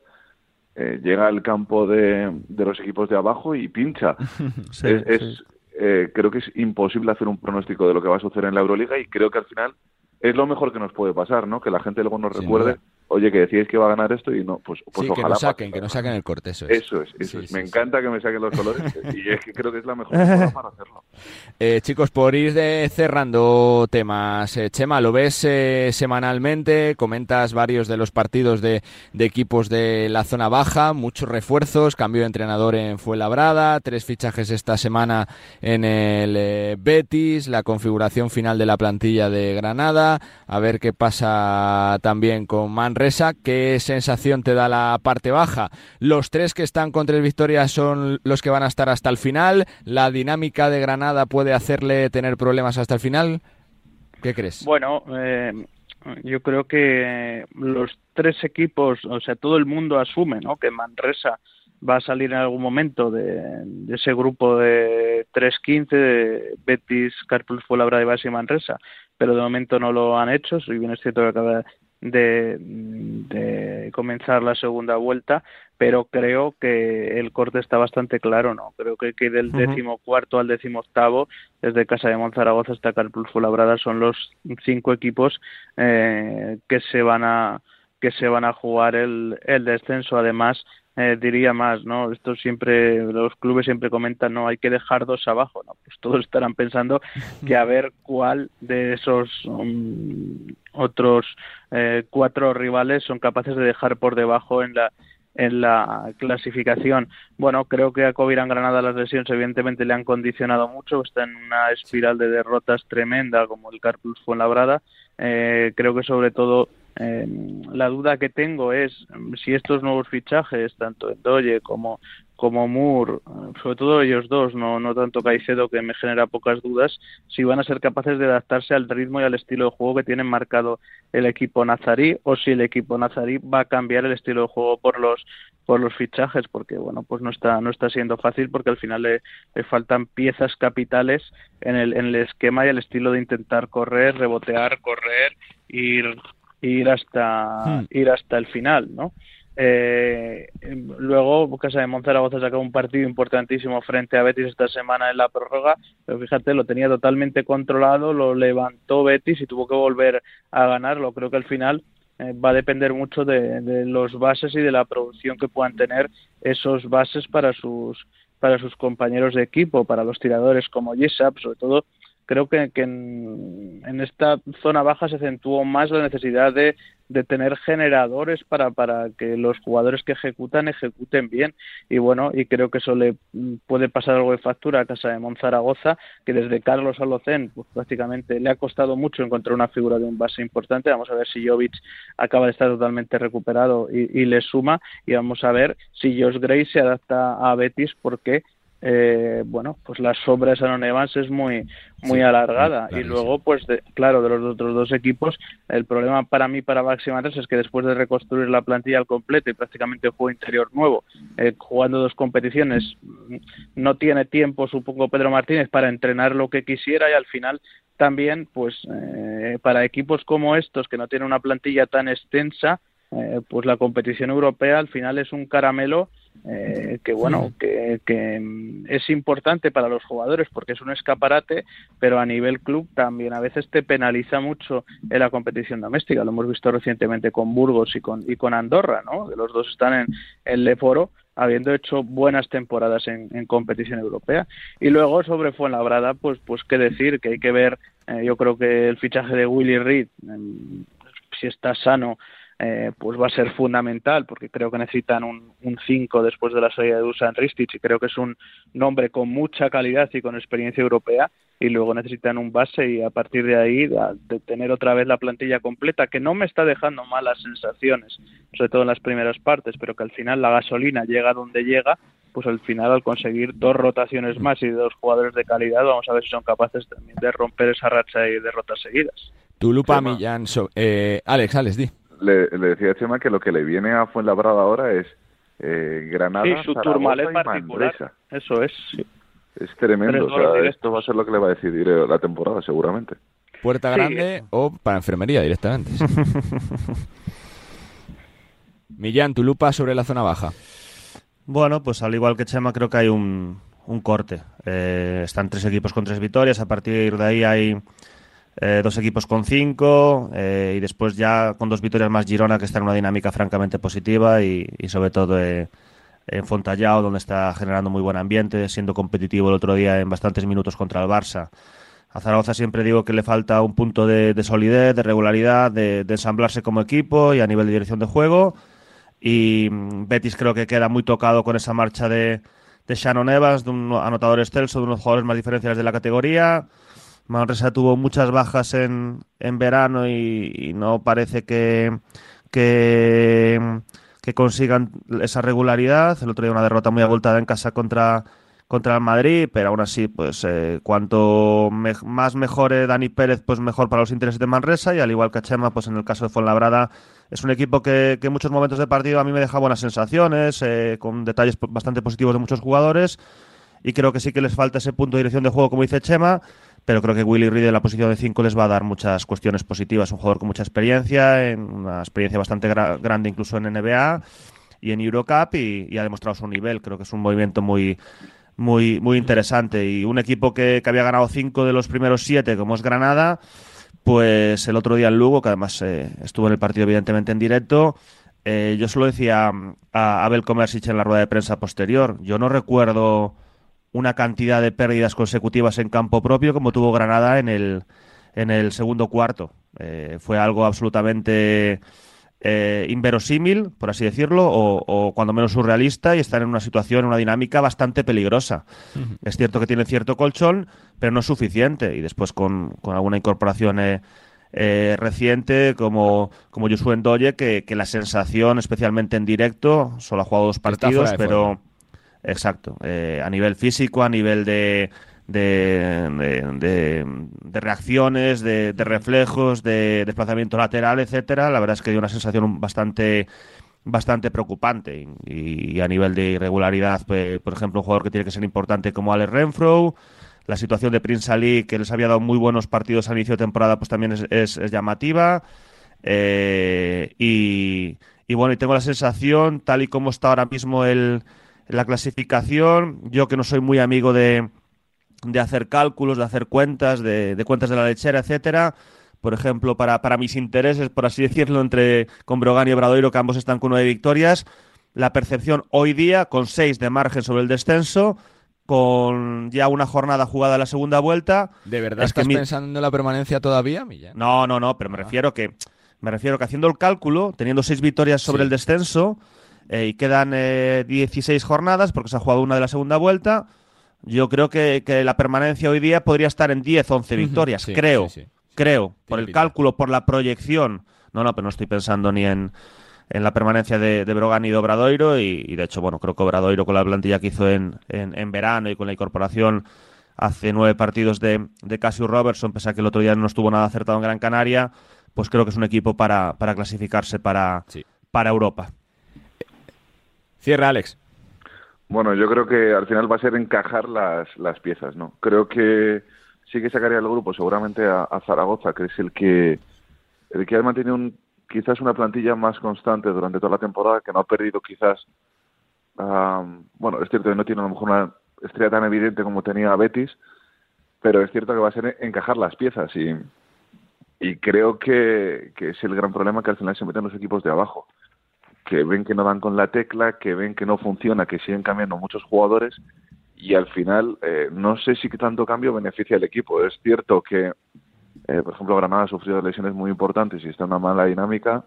eh, llega al campo de, de los equipos de abajo y pincha. Sí, es, es, sí. eh, creo que es imposible hacer un pronóstico de lo que va a suceder en la Euroliga y creo que al final es lo mejor que nos puede pasar, ¿no? Que la gente luego nos recuerde. Oye, que decíais que va a ganar esto y no, pues, pues Sí, que ojalá. nos saquen, que nos saquen el corte, eso es. Eso es, eso Sí, es. sí, Me encanta que me saquen los colores y es que creo que es la mejor forma para hacerlo. Eh, chicos, por ir de- cerrando temas, eh, Chema, ¿lo ves eh, semanalmente? Comentas varios de los partidos de, de equipos de la zona baja, muchos refuerzos, cambio de entrenador en Fuenlabrada, tres fichajes esta semana en el eh, Betis, la configuración final de la plantilla de Granada, a ver qué pasa también con Manresa, qué sensación te da la parte baja. Los tres que están con tres victorias son los que van a estar hasta el final, la dinámica de Granada puede hacerle tener problemas hasta el final. ¿Qué crees? Bueno, eh, yo creo que los tres equipos, o sea, todo el mundo asume ¿no? que Manresa va a salir en algún momento de, ese grupo de 3-15 de Betis, Carpus Fuenlabrada y Manresa, pero de momento no lo han hecho. Si bien es cierto que acaba de, de comenzar la segunda vuelta, pero creo que el corte está bastante claro, ¿no? Creo que, que del décimo cuarto al décimo octavo, desde Casa de Monzaragoza hasta Carpus Fuenlabrada, son los cinco equipos eh, que se van a que se van a jugar el, el descenso. Además, eh, diría más, ¿no? Esto siempre, los clubes siempre comentan, no, hay que dejar dos abajo, ¿no? Pues todos estarán pensando que a ver cuál de esos um, otros eh, cuatro rivales son capaces de dejar por debajo en la en la clasificación. Bueno, creo que a Covirán Granada las lesiones evidentemente le han condicionado mucho, está en una espiral de derrotas tremenda como el Carpus Fuenlabrada. Eh, creo que sobre todo eh, la duda que tengo es mm, si estos nuevos fichajes, tanto Endoye como como Moore, eh, sobre todo ellos dos, no, no tanto Caicedo, que me genera pocas dudas, si van a ser capaces de adaptarse al ritmo y al estilo de juego que tienen marcado el equipo nazarí, o si el equipo nazarí va a cambiar el estilo de juego por los por los fichajes, porque bueno, pues no está no está siendo fácil, porque al final le, le faltan piezas capitales en el, en el esquema y el estilo de intentar correr, rebotear, correr, ir ir hasta Hmm. ir hasta el final, ¿no? Eh, luego Casa de Monzaragoza sacó un partido importantísimo frente a Betis esta semana en la prórroga, pero fíjate, lo tenía totalmente controlado, lo levantó Betis y tuvo que volver a ganarlo. Creo que al final eh, va a depender mucho de, de los bases y de la producción que puedan tener esos bases para sus para sus compañeros de equipo, para los tiradores como Yesap, sobre todo creo que, en, esta zona baja se acentuó más la necesidad de, tener generadores para, para que los jugadores que ejecutan ejecuten bien. Y bueno y creo que eso le puede pasar algo de factura a casa de Monzaragoza que desde Carlos Alocén pues prácticamente le ha costado mucho encontrar una figura de un base importante. Vamos a ver si Jovic acaba de estar totalmente recuperado y, y le suma. Y vamos a ver si Josh Gray se adapta a Betis porque eh, bueno, pues la sombra de San Evans es muy muy alargada. y luego pues claro de los otros dos equipos el problema para mí para Baxi es que después de reconstruir la plantilla al completo y prácticamente juego interior nuevo eh, jugando dos competiciones no tiene tiempo supongo Pedro Martínez para entrenar lo que quisiera y al final también pues eh, para equipos como estos que no tienen una plantilla tan extensa eh, pues la competición europea al final es un caramelo eh, que bueno que, que, es importante para los jugadores porque es un escaparate pero a nivel club también a veces te penaliza mucho en la competición doméstica. Lo hemos visto recientemente con Burgos y con y con Andorra no los dos están en el Leforo habiendo hecho buenas temporadas en, en, competición europea. Y luego sobre Fuenlabrada pues pues qué decir que hay que ver eh, yo creo que el fichaje de Willy Reed si está sano eh, pues va a ser fundamental porque creo que necesitan un 5 después de la salida de Dusan Ristic y creo que es un nombre con mucha calidad y con experiencia europea y luego necesitan un base y a partir de ahí de, tener otra vez la plantilla completa que no me está dejando malas sensaciones sobre todo en las primeras partes pero que al final la gasolina llega donde llega pues al final al conseguir dos rotaciones más y dos jugadores de calidad vamos a ver si son capaces también de romper esa racha de derrotas seguidas. Tulupa Millán eh, Alex Alex di le, decía a Chema que lo que le viene a Fuenlabrada ahora es eh, Granada, sí, su Zaragoza particular. Eso es. Es tremendo. esto va a ser lo que le va a decidir la temporada, seguramente. Puerta grande o para enfermería directamente. Millán, tu lupa sobre la zona baja. Bueno, pues al igual que Chema, creo que hay un, un corte. Eh, están tres equipos con tres victorias. A partir de ahí hay eh, dos equipos con cinco eh, y después ya con dos victorias más Girona que está en una dinámica francamente positiva y, sobre todo eh, en Fontallao donde está generando muy buen ambiente, siendo competitivo el otro día en bastantes minutos contra el Barça. A Zaragoza siempre digo que le falta un punto de, solidez, de regularidad, de, ensamblarse como equipo y a nivel de dirección de juego. Y mm, Betis creo que queda muy tocado con esa marcha de, de Shannon Evans, de un anotador excelso, de unos jugadores más diferenciales de la categoría. Manresa tuvo muchas bajas en, en verano y, no parece que, que, consigan esa regularidad. El otro día una derrota muy abultada en casa contra, contra el Madrid, pero aún así, pues eh, cuanto más mejore Dani Pérez, pues mejor para los intereses de Manresa y al igual que Chema, pues en el caso de Fuenlabrada es un equipo que, que en muchos momentos de partido a mí me deja buenas sensaciones, eh, con detalles bastante positivos de muchos jugadores y creo que sí que les falta ese punto de dirección de juego, como dice Chema, pero creo que Willy Reed en la posición de 5 les va a dar muchas cuestiones positivas. Un jugador con mucha experiencia, en una experiencia bastante grande incluso en NBA y en Eurocup y, ha demostrado su nivel. Creo que es un movimiento muy muy muy interesante y un equipo que, había ganado 5 de los primeros 7 como es Granada, pues el otro día en Lugo, que además eh, estuvo en el partido evidentemente en directo, eh, yo solo decía a Abel Comersic en la rueda de prensa posterior, yo no recuerdo una cantidad de pérdidas consecutivas en campo propio como tuvo Granada en el, en el segundo cuarto. Eh, fue algo absolutamente eh, inverosímil, por así decirlo, o, cuando menos surrealista y están en una situación, en una dinámica bastante peligrosa. Es cierto que tienen cierto colchón, pero no es suficiente. Y después con, alguna incorporación eh, reciente como, como Josué Ndoye, que, que la sensación, especialmente en directo, solo ha jugado dos partidos, pero... Exacto. Eh, a nivel físico, a nivel de, de, de, reacciones, de, reflejos, de desplazamiento lateral, etcétera, la verdad es que dio una sensación bastante bastante preocupante y, a nivel de irregularidad, pues, por ejemplo, un jugador que tiene que ser importante como Alex Renfro, la situación de Prince Ali, que les había dado muy buenos partidos al inicio de temporada, pues también es, llamativa. Eh, y, y bueno, y tengo la sensación, tal y como está ahora mismo el, la clasificación, yo que no soy muy amigo de, de hacer cálculos, de hacer cuentas, de, de, cuentas de la lechera, etcétera. Por ejemplo, para, para mis intereses, por así decirlo, entre con Brogan y Obradoiro, que ambos están con nueve victorias, la percepción hoy día con seis de margen sobre el descenso, con ya una jornada jugada en la segunda vuelta. ¿De verdad estás pensando en la permanencia todavía, Millán? No, no, no, pero me ah. refiero que me refiero que haciendo el cálculo, teniendo seis victorias sobre el descenso eh, y quedan 16 eh, jornadas porque se ha jugado una de la segunda vuelta, yo creo que, la permanencia hoy día podría estar en 10, 11 victorias, creo, creo, por el cálculo, por la proyección. No, no, pero no estoy pensando ni en, en la permanencia de, de Brogan y de Obradoiro y, de hecho, bueno, creo que Obradoiro con la plantilla que hizo en, en, verano y con la incorporación hace nueve partidos de, de Cassius Robertson, pese a que el otro día no estuvo nada acertado en Gran Canaria, pues creo que es un equipo para, para clasificarse para, para Europa. Cierra, Alex. Bueno, yo creo que al final va a ser encajar las, las piezas, ¿no? Creo que sí que sacaría el grupo seguramente a, a Zaragoza, que es el que el que ha mantenido un quizás una plantilla más constante durante toda la temporada, que no ha perdido quizás, bueno, es cierto que no tiene a lo mejor una estrella tan evidente como tenía Betis, pero es cierto que va a ser encajar las piezas y, y creo que, que es el gran problema que al final se meten los equipos de abajo, que ven que no dan con la tecla, que ven que no funciona, que siguen cambiando muchos jugadores y al final eh, no sé si tanto cambio beneficia al equipo. Es cierto que eh, por ejemplo, Granada ha sufrido lesiones muy importantes y está en una mala dinámica,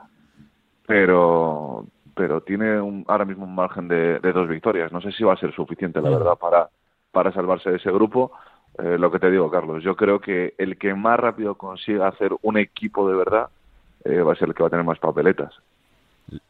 pero pero tiene un, ahora mismo un margen de, dos victorias. No sé si va a ser suficiente, la verdad, para, para salvarse de ese grupo. Eh, lo que te digo, Carlos, yo creo que el que más rápido consiga hacer un equipo de verdad eh, va a ser el que va a tener más papeletas.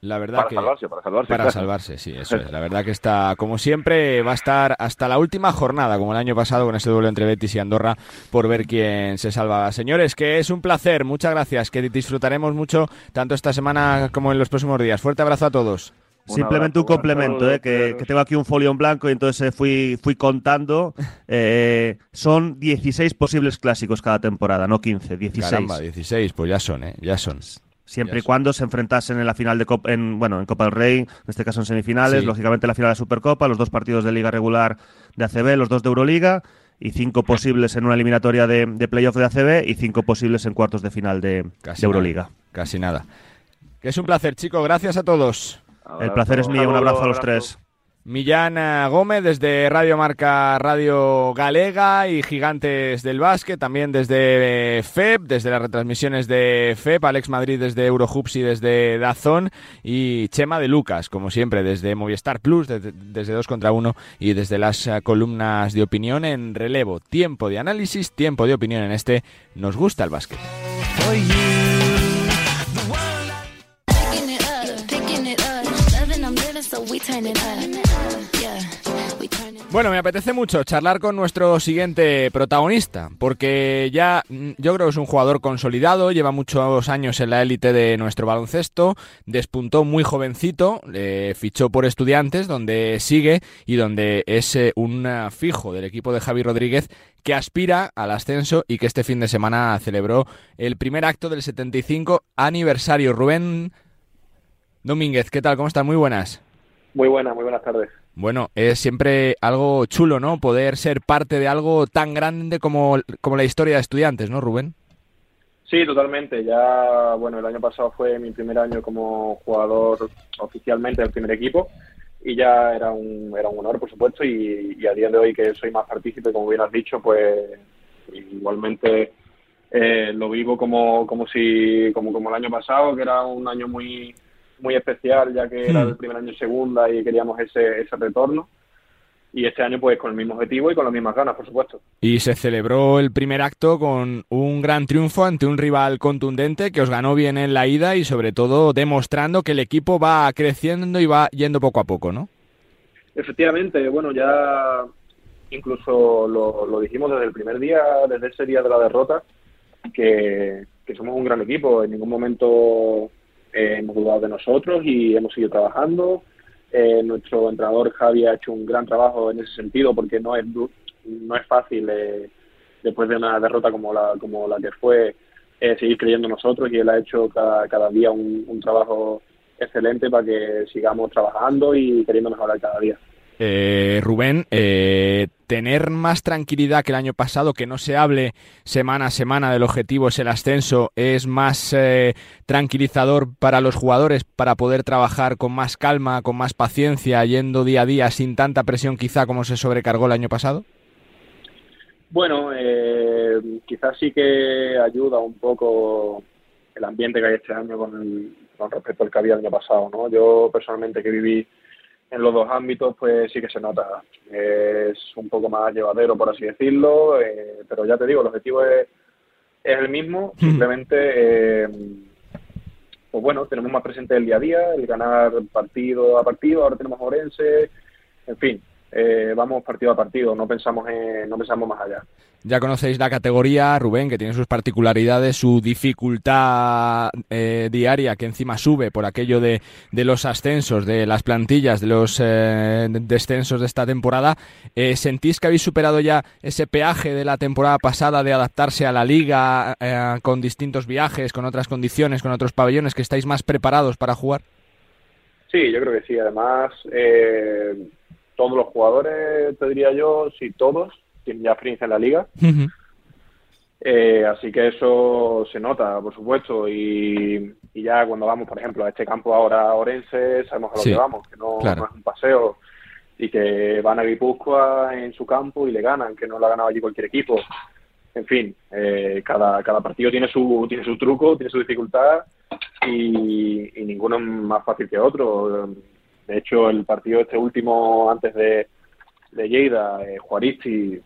La verdad para salvarse, para salvarse. Para salvarse, sí, eso es. La verdad que está, como siempre, va a estar hasta la última jornada, como el año pasado con ese duelo entre Betis y Andorra, por ver quién se salva. Señores, que es un placer, muchas gracias, que disfrutaremos mucho tanto esta semana como en los próximos días. Fuerte abrazo a todos. Simplemente un complemento, eh, que, tengo aquí un folio en blanco y entonces eh, fui, fui contando. Eh, son 16 posibles clásicos cada temporada, no 15, 16. Caramba, 16, pues ya son, ¿eh? Ya son siempre y cuando se enfrentasen en la final de Copa, en, bueno, en Copa del Rey, en este caso en semifinales, lógicamente la final de Supercopa, los dos partidos de Liga Regular de ACB, los dos de Euroliga y cinco posibles en una eliminatoria de, de playoff de ACB y cinco posibles en cuartos de final de, Euroliga. casi nada. Que es un placer, chicos. Gracias a todos. El placer es mío. Un abrazo a los tres. Millán Gómez desde Radio Marca Radio Galega y Gigantes del Básquet, también desde eh, FEP, desde las retransmisiones de FEP, Alex Madrid desde Eurohoops y desde Dazón y Chema de Lucas, como siempre, desde Movistar Plus, desde, desde 2 contra 1 y desde las eh, columnas de opinión en relevo. Tiempo de análisis, tiempo de opinión en este Nos gusta el básquet. Bueno, me apetece mucho charlar con nuestro siguiente protagonista, porque ya mm, yo creo que es un jugador consolidado, lleva muchos años en la élite de nuestro baloncesto, despuntó muy jovencito, fichó por estudiantes, donde sigue y donde es eh, un fijo del equipo de Javi Rodríguez que aspira al ascenso y que este fin de semana celebró el primer acto del 75 aniversario. Rubén Domínguez, ¿qué tal? ¿Cómo estás? Muy buenas. Muy buenas, muy buenas tardes. Bueno, es siempre algo chulo, ¿no? Poder ser parte de algo tan grande como, como la historia de estudiantes, ¿no, Rubén? Sí, totalmente. Ya, bueno, el año pasado fue mi primer año como jugador oficialmente del primer equipo y ya era un, era un honor, por supuesto, y, a día de hoy que soy más partícipe, como bien has dicho, pues igualmente eh, lo vivo como, como si, como, como el año pasado, que era un año muy muy especial ya que era hmm. el primer año segunda y queríamos ese, ese retorno. Y este año pues con el mismo objetivo y con las mismas ganas, por supuesto. Y se celebró el primer acto con un gran triunfo ante un rival contundente que os ganó bien en la ida y sobre todo demostrando que el equipo va creciendo y va yendo poco a poco, ¿no? Efectivamente, bueno, ya incluso lo, lo dijimos desde el primer día, desde ese día de la derrota, que, que somos un gran equipo. En ningún momento eh, hemos dudado de nosotros y hemos seguido trabajando. Eh, nuestro entrenador Javi ha hecho un gran trabajo en ese sentido porque no es no es fácil eh, después de una derrota como la como la que fue seguir creyendo en nosotros y él ha hecho cada, cada día un, trabajo excelente para que sigamos trabajando y queriendo mejorar cada día. Eh, Rubén, eh, tener más tranquilidad que el año pasado, que no se hable semana a semana del objetivo es el ascenso, es más eh, tranquilizador para los jugadores para poder trabajar con más calma, con más paciencia, yendo día a día sin tanta presión quizá como se sobrecargó el año pasado. Bueno, eh, quizás sí que ayuda un poco el ambiente que hay este año con, con respecto al que había el año pasado, ¿no? Yo personalmente que viví en los dos ámbitos, pues sí que se nota. Es un poco más llevadero, por así decirlo, eh, pero ya te digo, el objetivo es, es el mismo, simplemente, eh, pues bueno, tenemos más presente el día a día, el ganar partido a partido, ahora tenemos Orense, en fin, eh, vamos partido a partido, no pensamos, en, no pensamos más allá. Ya conocéis la categoría, Rubén, que tiene sus particularidades, su dificultad eh, diaria, que encima sube por aquello de, de, los ascensos, de las plantillas, de los eh, descensos de esta temporada. Eh, ¿Sentís que habéis superado ya ese peaje de la temporada pasada de adaptarse a la liga eh, con distintos viajes, con otras condiciones, con otros pabellones, que estáis más preparados para jugar? Sí, yo creo que sí. Además, eh, todos los jugadores, te diría yo, sí, todos tienen ya experiencia en la liga. Uh -huh. eh, así que eso se nota, por supuesto. Y, y, ya cuando vamos, por ejemplo, a este campo ahora Orense, sabemos a lo Sí, que vamos, que no, claro. no es un paseo. Y que van a Guipúzcoa en su campo y le ganan, que no lo ha ganado allí cualquier equipo. En fin, eh, cada, cada partido tiene su, tiene su truco, tiene su dificultad y, y ninguno es más fácil que otro. De hecho, el partido este último antes de, de Lleida, eh, Juaristi,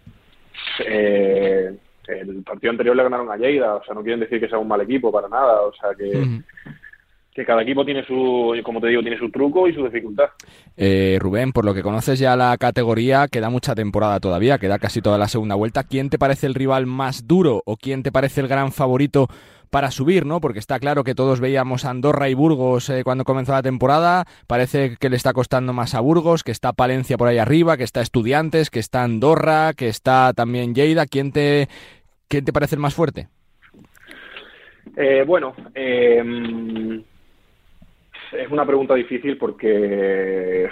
eh, el partido anterior le ganaron a Lleida, o sea, no quieren decir que sea un mal equipo para nada, o sea, que, que cada equipo tiene su, como te digo, tiene su truco y su dificultad. Eh, Rubén, por lo que conoces ya la categoría, queda mucha temporada todavía, queda casi toda la segunda vuelta. ¿Quién te parece el rival más duro o quién te parece el gran favorito para subir, ¿no? Porque está claro que todos veíamos Andorra y Burgos eh, cuando comenzó la temporada. Parece que le está costando más a Burgos, que está Palencia por ahí arriba, que está Estudiantes, que está Andorra, que está también Lleida. ¿Quién te, quién te parece el más fuerte? Eh, bueno, eh, es una pregunta difícil porque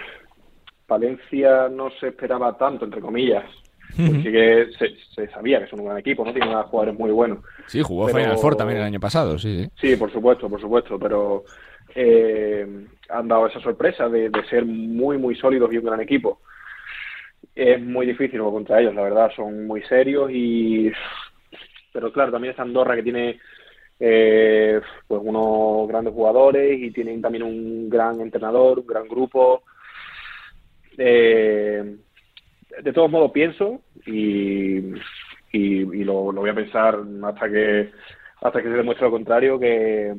Palencia no se esperaba tanto, entre comillas. Así que se, se, sabía que son un gran equipo, ¿no? Tienen jugadores muy buenos. Sí, jugó pero... Final Four también el año pasado, sí, sí. Sí, por supuesto, por supuesto, pero eh, han dado esa sorpresa de, de, ser muy, muy sólidos y un gran equipo. Es muy difícil contra ellos, la verdad, son muy serios y... Pero claro, también está Andorra que tiene eh, pues unos grandes jugadores y tienen también un gran entrenador, un gran grupo. Eh, de todos modos pienso y, y, y lo, lo, voy a pensar hasta que hasta que se demuestre lo contrario que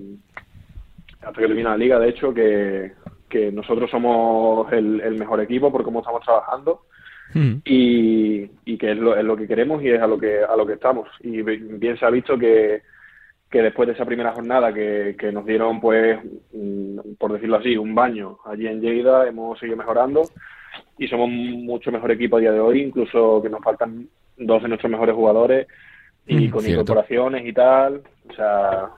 hasta que termine la liga. De hecho que, que nosotros somos el, el, mejor equipo por cómo estamos trabajando mm. y, y, que es lo, es lo, que queremos y es a lo que a lo que estamos. Y bien se ha visto que que después de esa primera jornada que, que nos dieron pues mm, por decirlo así un baño allí en Lleida hemos seguido mejorando y somos mucho mejor equipo a día de hoy, incluso que nos faltan dos de nuestros mejores jugadores y mm, con cierto. incorporaciones y tal. O sea,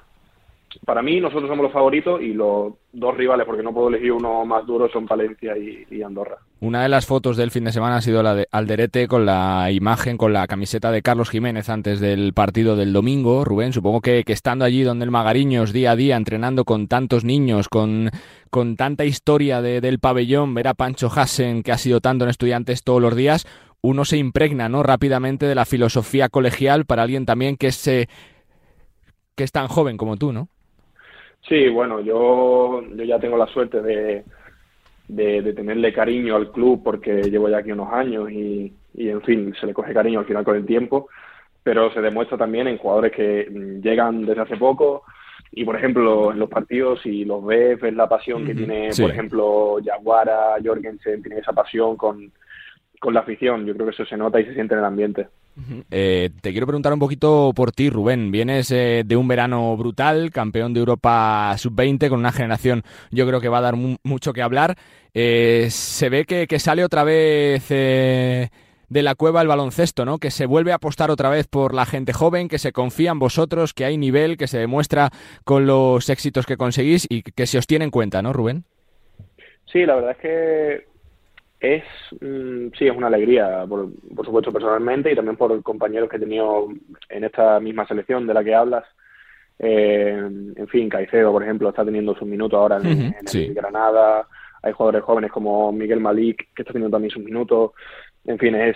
para mí nosotros somos los favoritos y los dos rivales, porque no puedo elegir uno más duro, son Palencia y, Andorra. Una de las fotos del fin de semana ha sido la de Alderete con la imagen, con la camiseta de Carlos Jiménez antes del partido del domingo. Rubén, supongo que, estando allí donde el Magariños día a día, entrenando con tantos niños, con, con tanta historia de, del pabellón, ver a Pancho Hassen, que ha sido tanto en estudiantes todos los días, uno se impregna ¿no? rápidamente de la filosofía colegial para alguien también que es, eh, que es tan joven como tú, ¿no? Sí, bueno, yo, yo ya tengo la suerte de, de, de, tenerle cariño al club porque llevo ya aquí unos años y, y, en fin, se le coge cariño al final con el tiempo, pero se demuestra también en jugadores que mm, llegan desde hace poco y, por ejemplo, en los partidos, si los ves, ves la pasión que tiene, sí. por ejemplo, Yaguara, Jorgensen, tiene esa pasión con, con la afición. Yo creo que eso se nota y se siente en el ambiente. Eh, te quiero preguntar un poquito por ti, Rubén. Vienes eh, de un verano brutal, campeón de Europa sub-20, con una generación yo creo que va a dar mu mucho que hablar. Eh, se ve que, que, sale otra vez de la cueva el baloncesto, ¿no? Que se vuelve a apostar otra vez por la gente joven, que se confía en vosotros, que hay nivel, que se demuestra con los éxitos que conseguís y que se os tiene en cuenta, ¿no, Rubén? Sí, la verdad es que es, mm, sí, es una alegría, por, supuesto personalmente y también por compañeros que he tenido en esta misma selección de la que hablas. Eh, en fin, Caicedo, por ejemplo, está teniendo sus minutos ahora en, Granada. Hay jugadores jóvenes como Miguel Malik, que está teniendo también sus minutos. En fin, es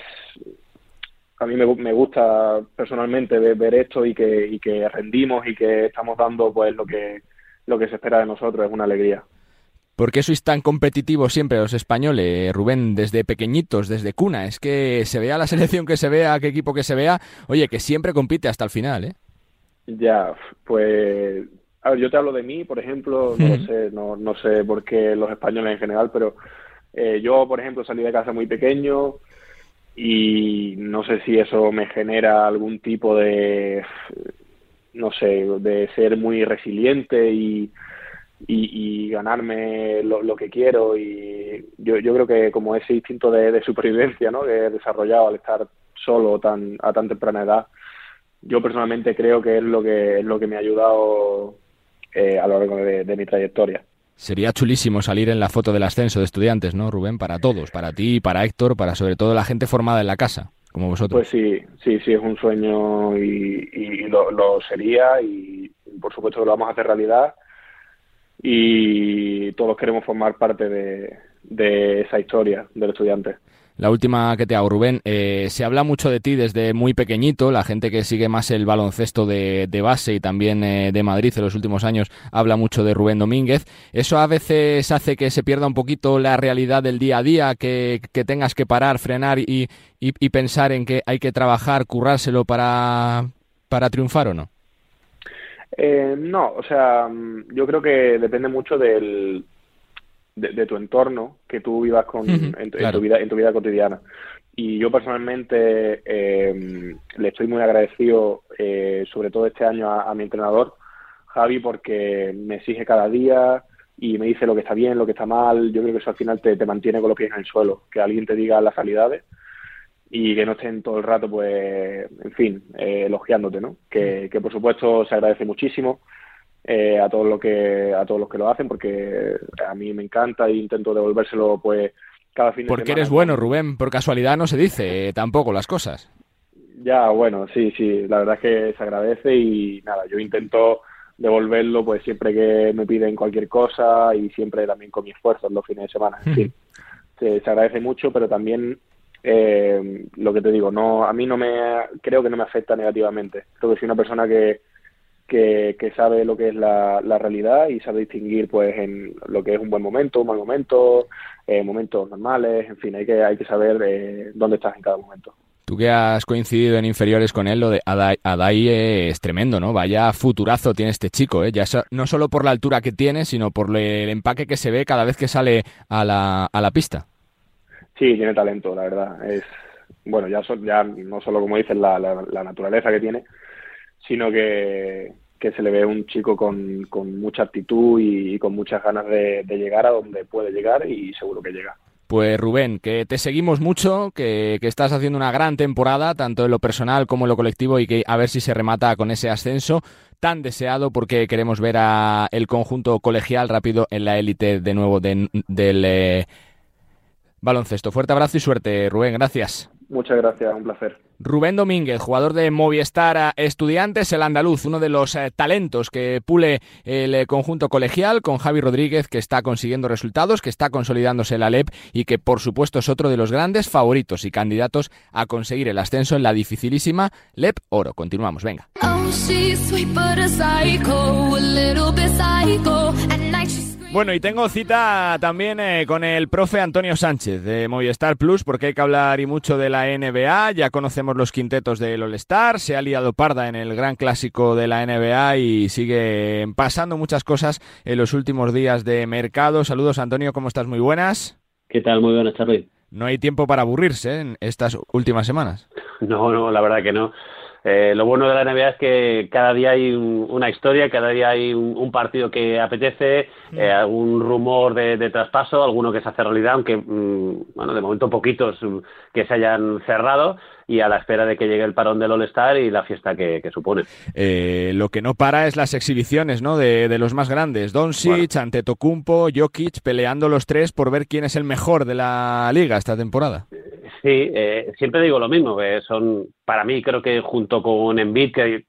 a mí me, me gusta personalmente ver, esto y que, y que rendimos y que estamos dando pues lo que, lo que se espera de nosotros. Es una alegría. ¿Por qué sois tan competitivos siempre los españoles, Rubén, desde pequeñitos, desde cuna? Es que se vea la selección que se vea, qué equipo que se vea, oye, que siempre compite hasta el final, ¿eh? Ya, pues, a ver, yo te hablo de mí, por ejemplo, no sé, no, no sé por qué los españoles en general, pero eh, yo, por ejemplo, salí de casa muy pequeño y no sé si eso me genera algún tipo de, no sé, de ser muy resiliente y y, ganarme lo, que quiero y yo, yo creo que como ese instinto de, supervivencia ¿no? que he desarrollado al estar solo tan, a tan temprana edad, yo personalmente creo que es lo que, es lo que me ha ayudado eh, a lo largo de, mi trayectoria. Sería chulísimo salir en la foto del ascenso de estudiantes, ¿no, Rubén? Para todos, para ti, para Héctor, para sobre todo la gente formada en la casa, como vosotros. Pues sí, sí, sí, es un sueño y, y lo, lo, sería y por supuesto que lo vamos a hacer realidad y todos queremos formar parte de, esa historia del estudiante. La última que te hago, Rubén. Eh, se habla mucho de ti desde muy pequeñito. La gente que sigue más el baloncesto de, base y también eh, de Madrid en los últimos años habla mucho de Rubén Domínguez. ¿Eso a veces hace que se pierda un poquito la realidad del día a día, que, tengas que parar, frenar y, y, pensar en que hay que trabajar, currárselo para, para triunfar o no? Eh, no, o sea, mm, yo creo que depende mucho del, de, tu entorno que tú vivas con, en, tu vida, en tu vida cotidiana. Y yo personalmente eh, le estoy muy agradecido, eh, sobre todo este año, a, mi entrenador, Javi, porque me exige cada día y me dice lo que está bien, lo que está mal. Yo creo que eso al final te, te mantiene con los pies en el suelo, que alguien te diga las realidades y que no estén todo el rato, pues, en fin, eh, elogiándote, ¿no? Que, que, por supuesto se agradece muchísimo eh, a todos los que a todos los que lo hacen, porque a mí me encanta e intento devolvérselo, pues, cada fin de porque eres bueno, Rubén. Por casualidad no se dice eh, tampoco las cosas. Ya, bueno, sí, sí. La verdad es que se agradece y nada, yo intento devolverlo, pues, siempre que me piden cualquier cosa y siempre también con mi esfuerzo en los fines de semana. En fin, se, se agradece mucho, pero también eh, lo que te digo, no, a mí no me, creo que no me afecta negativamente. Creo que soy una persona que, que, sabe lo que es la, realidad y sabe distinguir, pues, en lo que es un buen momento, un mal momento, eh, momentos normales, en fin, hay que, hay que saber eh, dónde estás en cada momento. Tú que has coincidido en inferiores con él, lo de Adai, es tremendo, ¿no? Vaya futurazo tiene este chico, ¿eh? Ya no solo por la altura que tiene, sino por el empaque que se ve cada vez que sale a la, a la pista. Sí, tiene talento, la verdad. Es bueno, ya, ya no solo como dices la, la, naturaleza que tiene, sino que, se le ve un chico con, con mucha actitud y, con muchas ganas de, llegar a donde puede llegar y seguro que llega. Pues Rubén, que te seguimos mucho, que, que, estás haciendo una gran temporada, tanto en lo personal como en lo colectivo, y que a ver si se remata con ese ascenso tan deseado, porque queremos ver a el conjunto colegial rápido en la élite de nuevo del eh, baloncesto. Fuerte abrazo y suerte, Rubén. Gracias. Muchas gracias, un placer. Rubén Domínguez, jugador de Movistar Estudiantes, el andaluz, uno de los eh, talentos que pule el eh, conjunto colegial, con Javi Rodríguez, que está consiguiendo resultados, que está consolidándose en la LEP y que, por supuesto, es otro de los grandes favoritos y candidatos a conseguir el ascenso en la dificilísima LEP Oro. Continuamos, venga. Oh, bueno, y tengo cita también eh, con el profe Antonio Sánchez de Movistar Plus, porque hay que hablar y mucho de la NBA. Ya conocemos los quintetos del All-Star, se ha liado parda en el gran clásico de la NBA y sigue pasando muchas cosas en los últimos días de mercado. Saludos, Antonio, ¿cómo estás? Muy buenas. ¿Qué tal? Muy buenas, Charlie. No hay tiempo para aburrirse en estas últimas semanas. No, no, la verdad que no. Eh, lo bueno de la NBA es que cada día hay una historia, cada día hay un, partido que apetece, eh, algún rumor de, traspaso, alguno que se hace realidad, aunque, mm, bueno, de momento poquitos mm, que se hayan cerrado y a la espera de que llegue el parón del All-Star y la fiesta que, supone. Eh, lo que no para es las exhibiciones ¿no? de, los más grandes. Doncic, ante Antetokounmpo, Jokic, peleando los tres por ver quién es el mejor de la liga esta temporada. Sí, eh, siempre digo lo mismo, que son, para mí creo que junto con Embiid, que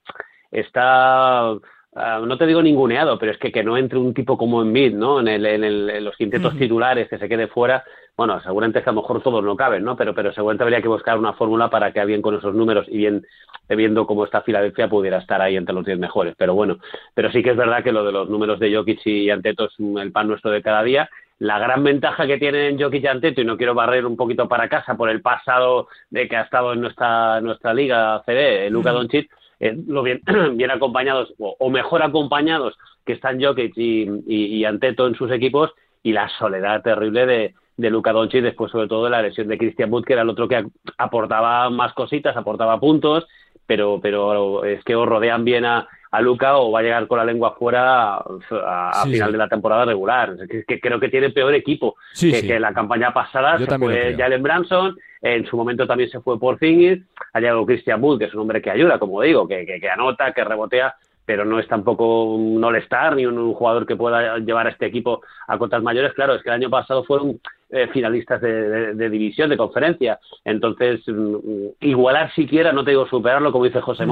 está ah, no te digo ninguneado, pero es que que no entre un tipo como Embiid, ¿no? En, el, en, los quintetos titulares, que se quede fuera, bueno, seguramente es que a lo mejor todos no caben, ¿no? Pero, pero seguramente habría que buscar una fórmula para que alguien con esos números y bien viendo cómo está Filadelfia pudiera estar ahí entre los 10 mejores. Pero bueno, pero sí que es verdad que lo de los números de Jokic y Anteto es el pan nuestro de cada día. La gran ventaja que tienen Jokic y Anteto, y no quiero barrer un poquito para casa por el pasado de que ha estado en nuestra, nuestra liga CD, Luca Doncic, es lo bien, bien acompañados o, mejor acompañados que están Jokic y, y Anteto en sus equipos y la soledad terrible de, de Luca Doncic después sobre todo de la lesión de Christian Wood que era el otro que aportaba más cositas, aportaba puntos, pero pero es que os rodean bien a, a Luca o va a llegar con la lengua fuera a, final de la temporada regular. que, creo que tiene peor equipo que, la campaña pasada. se fue Jalen Branson, en su momento también se fue por Zingis, ha llegado Christian Wood, que es un hombre que ayuda, como digo, que, que, anota, que rebotea, pero no es tampoco un all-star ni un, jugador que pueda llevar a este equipo a cotas mayores. Claro, es que el año pasado fueron eh, finalistas de, división, de conferencia. Entonces, mm, igualar siquiera, no te digo superarlo, como dice José mm.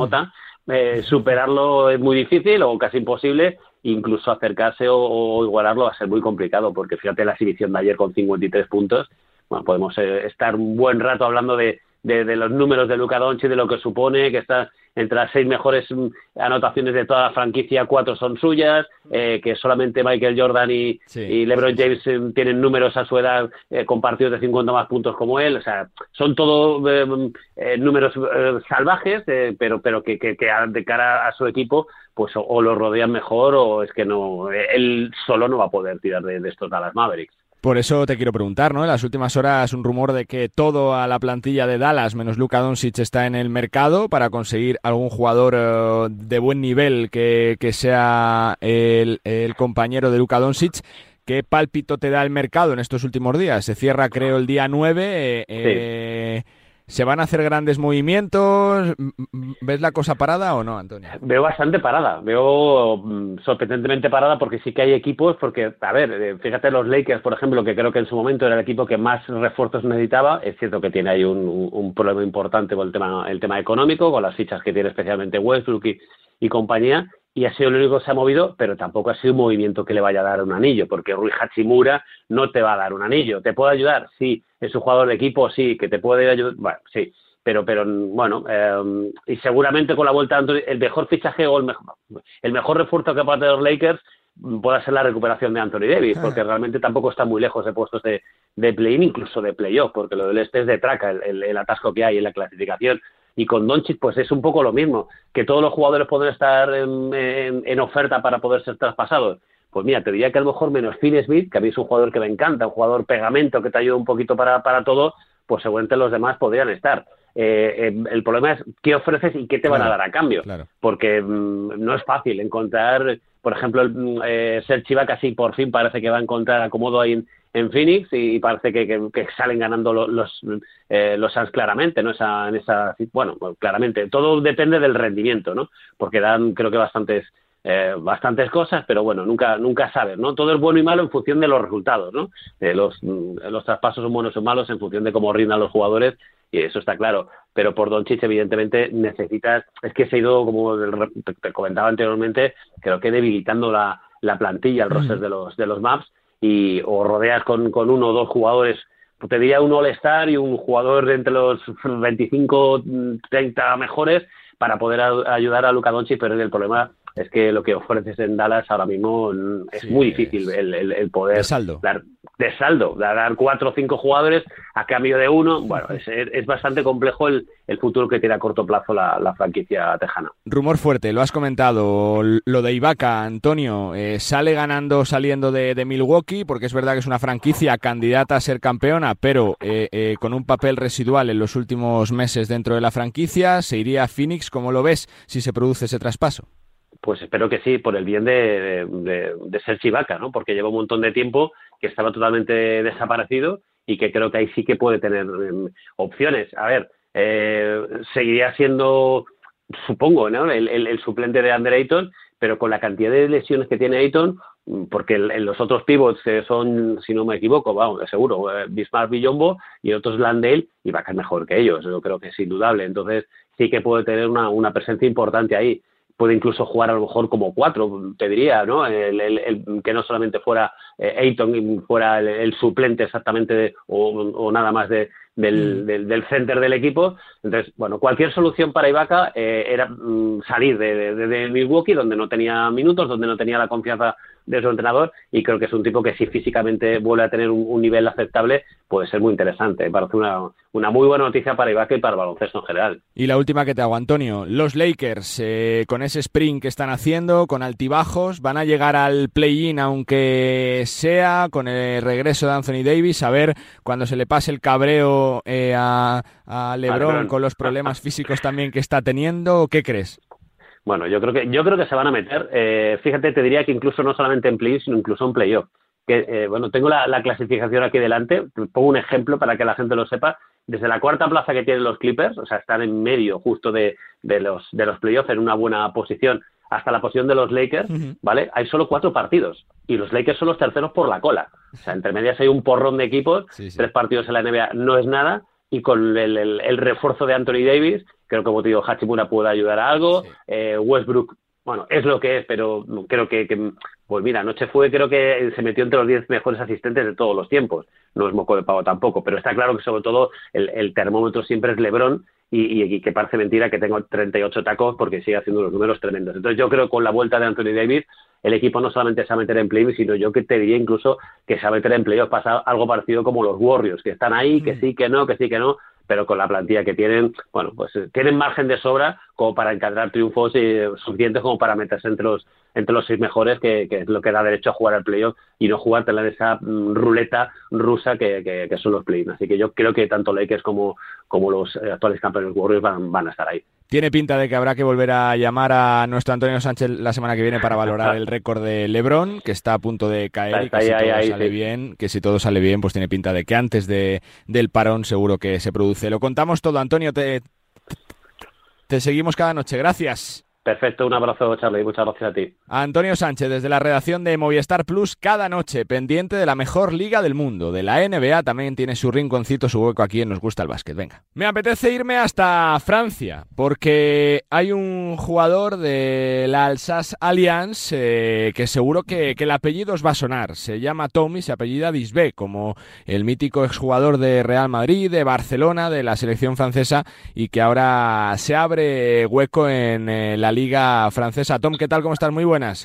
Eh, superarlo es muy difícil o casi imposible, incluso acercarse o, igualarlo va a ser muy complicado, porque fíjate la exhibición de ayer con 53 puntos, bueno, podemos eh, estar un buen rato hablando de, de, los números de Luca Doncic, de lo que supone, que está entre las seis mejores mm, anotaciones de toda la franquicia, cuatro son suyas, eh, que solamente Michael Jordan y, LeBron James eh, tienen números a su edad eh, compartidos de 50 más puntos como él, o sea, son todos números salvajes, pero pero que, que, de cara a su equipo, pues o, lo rodean mejor o es que no, él solo no va a poder tirar de, de estos Dallas Mavericks. Por eso te quiero preguntar, ¿no? En las últimas horas un rumor de que todo a la plantilla de Dallas menos Luka Doncic está en el mercado para conseguir algún jugador eh, de buen nivel que, sea el, compañero de Luka Doncic. ¿Qué pálpito te da el mercado en estos últimos días? Se cierra, creo, el día 9. Eh, ¿Se van a hacer grandes movimientos? ¿Ves la cosa parada o no, Antonio? Veo bastante parada, veo mm, sorprendentemente parada porque sí que hay equipos, porque, a ver, eh, fíjate los Lakers, por ejemplo, que creo que en su momento era el equipo que más refuerzos necesitaba, es cierto que tiene ahí un, problema importante con el tema, el tema económico, con las fichas que tiene especialmente Westbrook y compañía, y ha sido el único que se ha movido, pero tampoco ha sido un movimiento que le vaya a dar un anillo, porque Rui Hachimura no te va a dar un anillo. ¿Te puede ayudar? Sí. ¿Es un jugador de equipo? Sí. ¿Que te puede ayudar? Bueno, sí. Pero, pero bueno, eh, y seguramente con la vuelta de el mejor fichaje o el mejor, el mejor refuerzo que pueda tener los Lakers pueda ser la recuperación de Anthony Davis, ah. porque realmente tampoco está muy lejos de puestos de, de play-in, incluso de playoff, porque lo del este es de traca, el, el atasco que hay en la clasificación y con Doncic pues es un poco lo mismo, que todos los jugadores pueden estar en, oferta para poder ser traspasados. Pues mira, te diría que a lo mejor menos Finn Smith, que a mí es un jugador que me encanta, un jugador pegamento que te ayuda un poquito para, para todo, pues seguramente los demás podrían estar. Eh, eh, el problema es qué ofreces y qué te van a dar a cambio. Porque mm, no es fácil encontrar, por ejemplo, el, mm, eh, casi por fin parece que va a encontrar acomodo ahí en, en Phoenix y parece que, salen ganando los, los, eh, los Suns claramente, ¿no? Esa, en esa, bueno, claramente, todo depende del rendimiento, ¿no? Porque dan, creo que bastantes, eh, bastantes cosas, pero bueno, nunca, nunca sabes, ¿no? Todo es bueno y malo en función de los resultados, ¿no? Eh, los, los traspasos son buenos o malos en función de cómo rindan los jugadores y eso está claro. Pero por Doncic, evidentemente, necesitas, es que se ha ido, como te comentaba anteriormente, creo que debilitando la, la plantilla, el roster de los, de los maps, y o rodeas con, con uno o dos jugadores te diría un All-Star y un jugador de entre los 25, 30 mejores para poder ayudar a Luca Doncic, pero el problema es que lo que ofreces en Dallas ahora mismo es muy difícil el, el, poder saldo. dar de saldo, dar cuatro o cinco jugadores a cambio de uno. Bueno, es, es bastante complejo el, el, futuro que tiene a corto plazo la, la, franquicia tejana. Rumor fuerte, lo has comentado, lo de Ibaka, Antonio, eh, sale ganando saliendo de, de, Milwaukee, porque es verdad que es una franquicia candidata a ser campeona, pero eh, eh, con un papel residual en los últimos meses dentro de la franquicia, se iría a Phoenix, ¿cómo lo ves si se produce ese traspaso? Pues espero que sí, por el bien de, de, de ser Chivaca, ¿no? Porque lleva un montón de tiempo que estaba totalmente desaparecido y que creo que ahí sí que puede tener um, opciones. A ver, eh, seguiría siendo, supongo, ¿no? El, el, el, suplente de Ander Ayton, pero con la cantidad de lesiones que tiene Ayton, mm, porque en los otros pivots son, si no me equivoco, vamos, seguro, eh, Bismarck Villombo y otros Landale, y va a ser mejor que ellos, yo creo que es indudable. Entonces, sí que puede tener una presencia importante ahí puede incluso jugar a lo mejor como cuatro, te diría, ¿no? El, el, el, que no solamente fuera eh, Ayton, fuera el, suplente exactamente de, o, o, nada más de, del, mm. del, del, center del equipo. Entonces, bueno, cualquier solución para Ibaka eh, era mm, salir de, de, de, Milwaukee, donde no tenía minutos, donde no tenía la confianza de su entrenador, y creo que es un tipo que si físicamente vuelve a tener un, un nivel aceptable, puede ser muy interesante. Parece una, una muy buena noticia para Ibaka y para el baloncesto en general. Y la última que te hago, Antonio. Los Lakers, eh, con ese sprint que están haciendo, con altibajos, van a llegar al play-in, aunque sea con el regreso de Anthony Davis, a ver cuando se le pase el cabreo eh, a, a LeBron, LeBron con los problemas físicos también que está teniendo. ¿Qué crees? Bueno, yo creo que yo creo que se van a meter. Eh, fíjate, te diría que incluso no solamente en play, sino incluso en playoff. Que eh, bueno, tengo la, la, clasificación aquí delante. Pongo un ejemplo para que la gente lo sepa. Desde la cuarta plaza que tienen los Clippers, o sea, están en medio justo de, de los de los playoffs en una buena posición, hasta la posición de los Lakers, uh -huh. ¿vale? Hay solo cuatro partidos y los Lakers son los terceros por la cola. O sea, entre medias hay un porrón de equipos, sí, sí. tres partidos en la NBA no es nada y con el, el, el, refuerzo de Anthony Davis, creo que como te digo, Hachimura puede ayudar a algo, sí. eh, Westbrook, bueno, es lo que es, pero creo que, que, pues mira, anoche fue, creo que se metió entre los 10 mejores asistentes de todos los tiempos, no es moco de pavo tampoco, pero está claro que sobre todo el, el termómetro siempre es Lebron y, y, y, que parece mentira que tengo 38 tacos porque sigue haciendo unos números tremendos. Entonces yo creo que con la vuelta de Anthony Davis el equipo no solamente se va a meter en playoffs, sino yo que te diría incluso que se va a meter en playoffs, pasa algo parecido como los Warriors, que están ahí, que sí, que no, que sí, que no, pero con la plantilla que tienen, bueno, pues tienen margen de sobra como para encargar triunfos eh, suficientes como para meterse entre los entre los seis mejores, que, que, es lo que da derecho a jugar al playoff y no jugar en esa mm, ruleta rusa que, que, que son los play Así que yo creo que tanto Lakers como, como los eh, actuales campeones Warriors van, van a estar ahí. Tiene pinta de que habrá que volver a llamar a nuestro Antonio Sánchez la semana que viene para valorar el récord de LeBron, que está a punto de caer y que si todo ahí, sale sí. bien, que si todo sale bien, pues tiene pinta de que antes de, del parón seguro que se produce. Lo contamos todo, Antonio, te, te seguimos cada noche. Gracias. Perfecto, un abrazo, Charlie, muchas gracias a ti. Antonio Sánchez, desde la redacción de Movistar Plus, cada noche, pendiente de la mejor liga del mundo, de la NBA, también tiene su rinconcito, su hueco aquí en Nos Gusta el Básquet. Venga. Me apetece irme hasta Francia, porque hay un jugador de la Alsace Alliance eh, que seguro que, que, el apellido os va a sonar. Se llama Tom y se apellida Disbé, como el mítico exjugador de Real Madrid, de Barcelona, de la selección francesa, y que ahora se abre hueco en eh, la liga francesa. Tom, ¿qué tal? ¿Cómo estás? Muy buenas.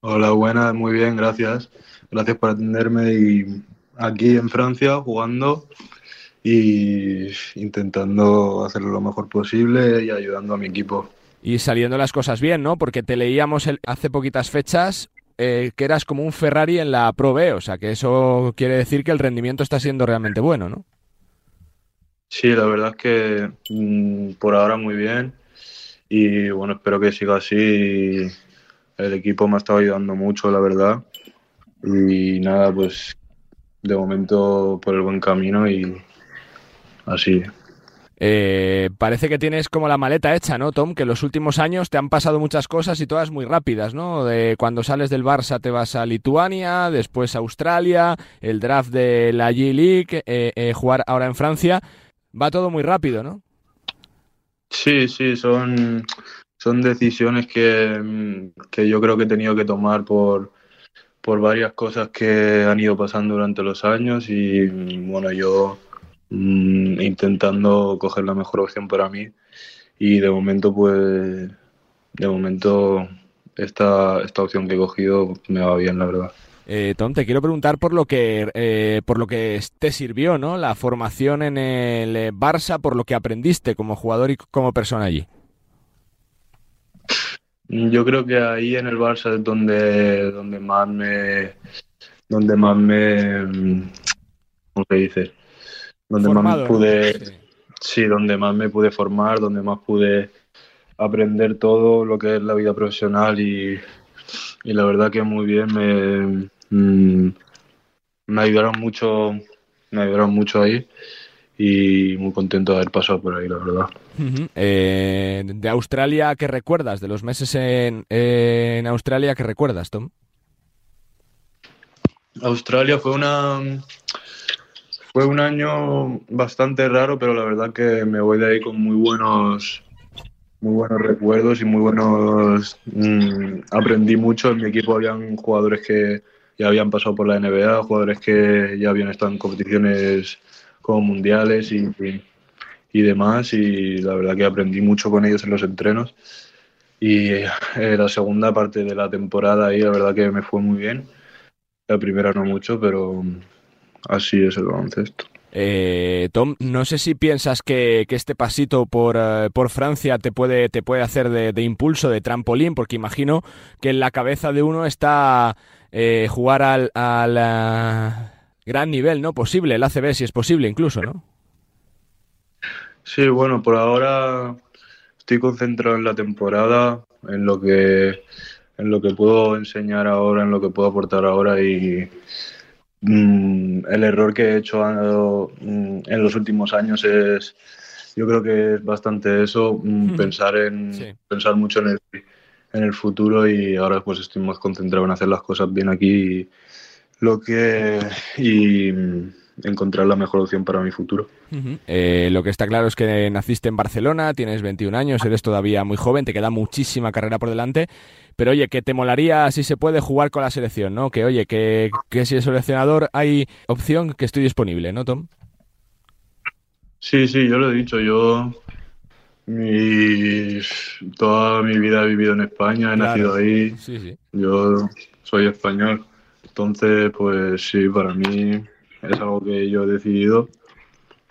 Hola, buenas, muy bien, gracias. Gracias por atenderme y aquí en Francia jugando y intentando hacerlo lo mejor posible y ayudando a mi equipo. Y saliendo las cosas bien, ¿no? Porque te leíamos el, hace poquitas fechas eh, que eras como un Ferrari en la Pro B, o sea que eso quiere decir que el rendimiento está siendo realmente bueno, ¿no? Sí, la verdad es que mmm, por ahora muy bien y bueno, espero que siga así. El equipo me ha estado ayudando mucho, la verdad. Y nada, pues de momento por el buen camino y así. Eh, parece que tienes como la maleta hecha, ¿no, Tom? Que en los últimos años te han pasado muchas cosas y todas muy rápidas, ¿no? De cuando sales del Barça te vas a Lituania, después a Australia, el draft de la G-League, eh, eh, jugar ahora en Francia. Va todo muy rápido, ¿no? Sí, sí, son, son decisiones que, que yo creo que he tenido que tomar por, por varias cosas que han ido pasando durante los años y bueno, yo mmm, intentando coger la mejor opción para mí y de momento pues de momento esta, esta opción que he cogido me va bien, la verdad. Eh, Tom, te quiero preguntar por lo que eh, por lo que te sirvió, ¿no? La formación en el eh, Barça, por lo que aprendiste como jugador y como persona allí. Yo creo que ahí en el Barça es donde, donde más me donde más me ¿cómo se dice? Donde más me pude sí, donde más me pude formar, donde más pude aprender todo lo que es la vida profesional y, y la verdad que muy bien me, Mm, me ayudaron mucho, me ayudaron mucho ahí y muy contento de haber pasado por ahí, la verdad. Eh, de Australia, ¿qué recuerdas? De los meses en, en Australia, ¿qué recuerdas, Tom? Australia fue una fue un año bastante raro, pero la verdad que me voy de ahí con muy buenos muy buenos recuerdos y muy buenos mm, aprendí mucho en mi equipo habían jugadores que ya habían pasado por la NBA, jugadores que ya habían estado en competiciones como mundiales y, y, demás, y la verdad que aprendí mucho con ellos en los entrenos. Y eh, la segunda parte de la temporada ahí, la verdad que me fue muy bien. La primera no mucho, pero así es el baloncesto. Eh, Tom, no sé si piensas que, este pasito por, eh, por, Francia te puede, te puede hacer de, de, impulso, de trampolín, porque imagino que en la cabeza de uno está eh, jugar al, al gran nivel, ¿no? Posible, el ACB si es posible incluso, ¿no? Sí, bueno, por ahora estoy concentrado en la temporada, en lo que en lo que puedo enseñar ahora, en lo que puedo aportar ahora y mm, el error que he hecho mm, en los últimos años es yo creo que es bastante eso, mm, pensar en pensar mucho en el en el futuro y ahora pues estoy más concentrado en hacer las cosas bien aquí y lo que y encontrar la mejor opción para mi futuro. Eh, lo que está claro es que naciste en Barcelona, tienes 21 años, eres todavía muy joven, te queda muchísima carrera por delante, pero oye, que te molaría si se puede jugar con la selección, ¿no? Que oye, que, que si es seleccionador hay opción que estoy disponible, ¿no, Tom? Sí, sí, yo lo he dicho, yo mi, toda mi vida he vivido en España, he nacido ahí. Yo soy español. Entonces, pues sí, para mí es algo que yo he decidido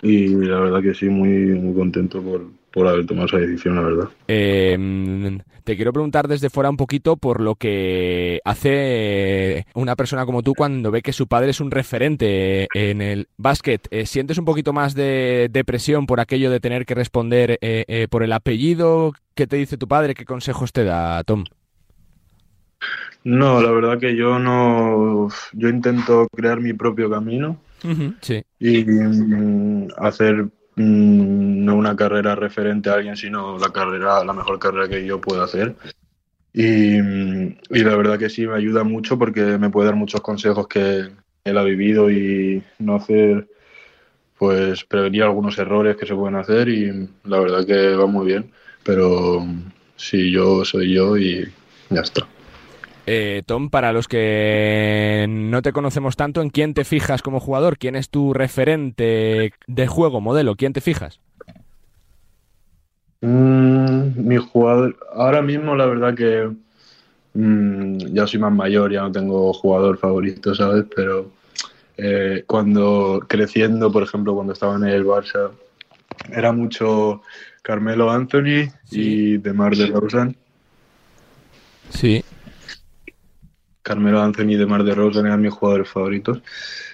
y la verdad que sí, muy, muy contento por, por haber tomado esa decisión, la verdad. Eh, te quiero preguntar desde fuera un poquito por lo que hace una persona como tú cuando ve que su padre es un referente en el básquet. Eh, ¿Sientes un poquito más de depresión por aquello de tener que responder eh, por el apellido? ¿Qué te dice tu padre? ¿Qué consejos te da, Tom? No, la verdad que yo no. Yo intento crear mi propio camino. sí. Y mm, hacer no una carrera referente a alguien, sino la carrera, la mejor carrera que yo puedo hacer. Y, la verdad que sí me ayuda mucho porque me puede dar muchos consejos que él ha vivido y no hacer, pues prevenir algunos errores que se pueden hacer y la verdad que va muy bien. Pero sí, yo soy yo y ya está. Eh, Tom, para los que no te conocemos tanto, ¿en quién te fijas como jugador? ¿Quién es tu referente de juego, modelo? ¿Quién te fijas? Mm, mi jugador, ahora mismo la verdad que mm, ya soy más mayor, ya no tengo jugador favorito, ¿sabes? Pero eh, cuando creciendo, por ejemplo, cuando estaba en el Barça, era mucho Carmelo Anthony y Demar de Rosan. Sí. Carmelo Anthony de Mar de Rosa eran mis jugadores favoritos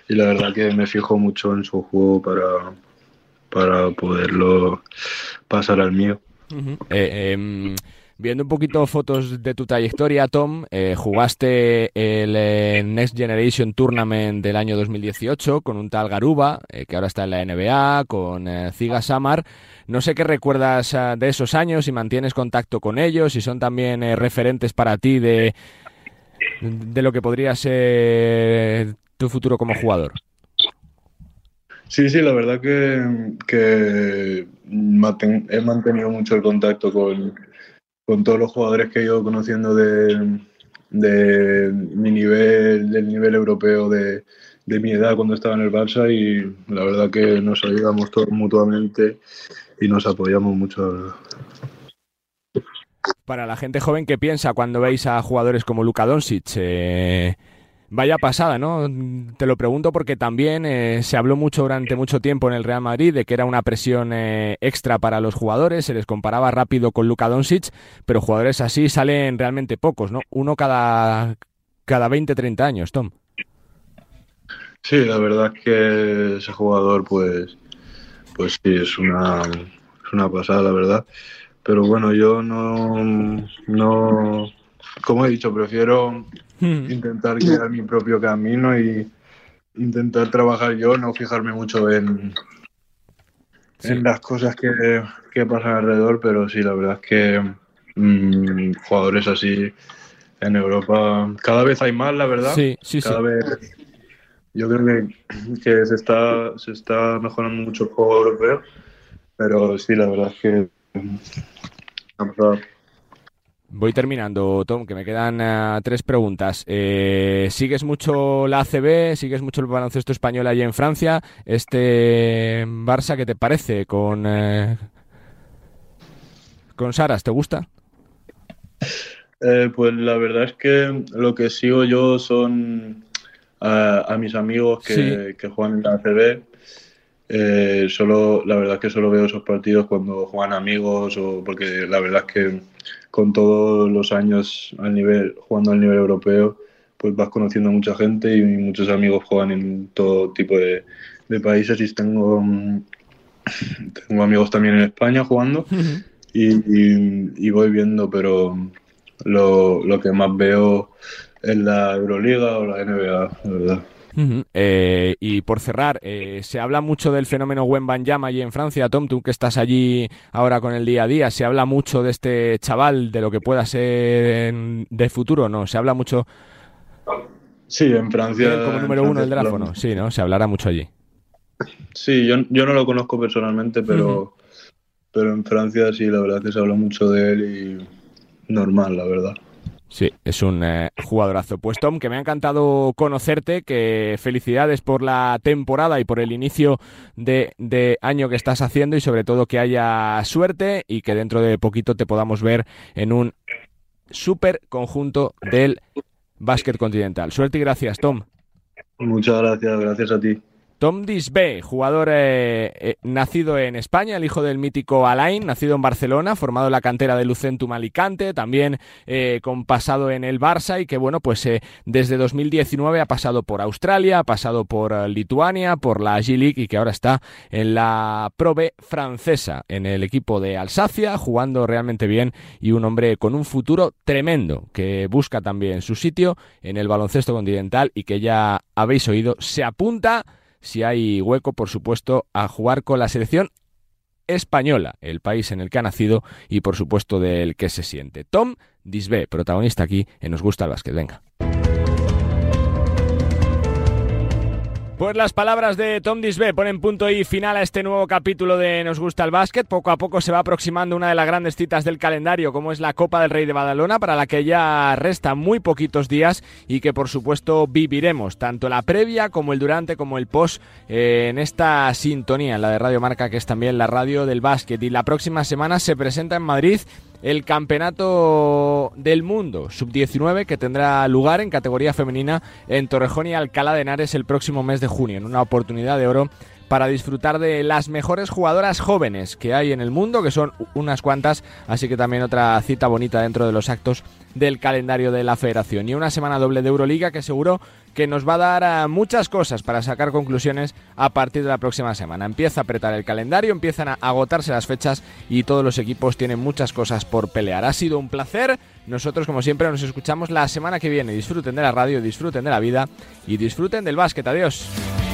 y la verdad que me fijo mucho en su juego para, para poderlo pasar al mío. Eh, em, viendo un poquito fotos de tu trayectoria, Tom, eh, jugaste el eh, Next Generation Tournament del año 2018 con un tal Garuba, que ahora está en la NBA, con Ziga Samar. No sé qué recuerdas de esos años, si mantienes contacto con ellos, si son también referentes para ti de, de lo que podría ser tu futuro como jugador. Sí, sí, la verdad que, he mantenido mucho el contacto con, todos los jugadores que he ido conociendo de, mi nivel, del nivel europeo de, mi edad cuando estaba en el Barça y la verdad que nos ayudamos todos mutuamente y nos apoyamos mucho, para la gente joven que piensa cuando veis a jugadores como Luka Doncic. Eh, vaya pasada, ¿no? Te lo pregunto porque también eh, se habló mucho durante mucho tiempo en el Real Madrid de que era una presión eh, extra para los jugadores, se les comparaba rápido con Luka Doncic, pero jugadores así salen realmente pocos, ¿no? Uno cada, cada 20, 30 años, Tom. Sí, la verdad que ese jugador, pues, pues sí, es una, es una pasada, la verdad. Pero bueno, yo no, no, como he dicho, prefiero intentar crear mi propio camino y intentar trabajar yo, no fijarme mucho en, en las cosas que, que, pasan alrededor, pero sí, la verdad es que mm, jugadores así en Europa cada vez hay más, la verdad. Sí, sí, cada vez yo creo que, que, se está se está mejorando mucho el juego europeo, pero sí, la verdad es que Voy terminando, Tom, que me quedan uh, tres preguntas. Eh, ¿Sigues mucho la ACB? ¿Sigues mucho el baloncesto español allí en Francia? ¿Este Barça qué te parece con, eh, con Saras? ¿Te gusta? Eh, pues la verdad es que lo que sigo yo son a, a mis amigos que, Sí. que juegan en la ACB. Eh, solo, la verdad es que solo veo esos partidos cuando juegan amigos o porque la verdad es que con todos los años al nivel, jugando al nivel europeo, pues vas conociendo a mucha gente y muchos amigos juegan en todo tipo de, de países y tengo, mm, tengo amigos también en España jugando y, y- y voy viendo, pero lo, lo que más veo es la Euroliga o la NBA, la verdad. Eh, y por cerrar, eh, se habla mucho del fenómeno Wembanyama allí en Francia, Tom, tú que estás allí ahora con el día a día, se habla mucho de este chaval, de lo que pueda ser en- de futuro, ¿no? Se habla mucho Sí, en Francia. como número uno del habla gráfono, mucho. sí, ¿no? Se hablará mucho allí. Sí, yo, yo no lo conozco personalmente, pero, pero en Francia sí, la verdad que se habla mucho de él y normal, la verdad. Sí, es un eh, jugadorazo. Pues Tom, que me ha encantado conocerte, que felicidades por la temporada y por el inicio de, de año que estás haciendo y sobre todo que haya suerte y que dentro de poquito te podamos ver en un super conjunto del básquet continental. Suerte y gracias, Tom. Muchas gracias, gracias a ti. Tom Disbe, jugador eh, eh, nacido en España, el hijo del mítico Alain, nacido en Barcelona, formado en la cantera de Lucentum Alicante, también eh, con pasado en el Barça y que bueno, pues desde 2019 ha pasado por Australia, ha pasado por Lituania, por la G-League y que ahora está en la Pro B francesa, en el equipo de Alsacia, jugando realmente bien y un hombre con un futuro tremendo que busca también su sitio en el baloncesto continental y que ya habéis oído, se apunta si hay hueco, por supuesto, a jugar con la selección española, el país en el que ha nacido y, por supuesto, del que se siente. Tom Disbe, protagonista aquí en Nos Gusta el Básquet. Venga. Pues las palabras de Tom Disbe ponen punto y final a este nuevo capítulo de Nos gusta el básquet. Poco a poco se va aproximando una de las grandes citas del calendario, como es la Copa del Rey de Badalona, para la que ya resta muy poquitos días y que por supuesto viviremos tanto la previa como el durante como el post eh, en esta sintonía, en la de Radio Marca, que es también la radio del básquet. Y la próxima semana se presenta en Madrid el Campeonato del Mundo Sub-19 que tendrá lugar en categoría femenina en Torrejón y Alcalá de Henares el próximo mes de junio, en una oportunidad de oro para disfrutar de las mejores jugadoras jóvenes que hay en el mundo, que son unas cuantas, así que también otra cita bonita dentro de los actos del calendario de la federación. Y una semana doble de Euroliga que seguro que nos va a dar a muchas cosas para sacar conclusiones a partir de la próxima semana. Empieza a apretar el calendario, empiezan a agotarse las fechas y todos los equipos tienen muchas cosas por pelear. Ha sido un placer. Nosotros, como siempre, nos escuchamos la semana que viene. Disfruten de la radio, disfruten de la vida y disfruten del básquet. Adiós.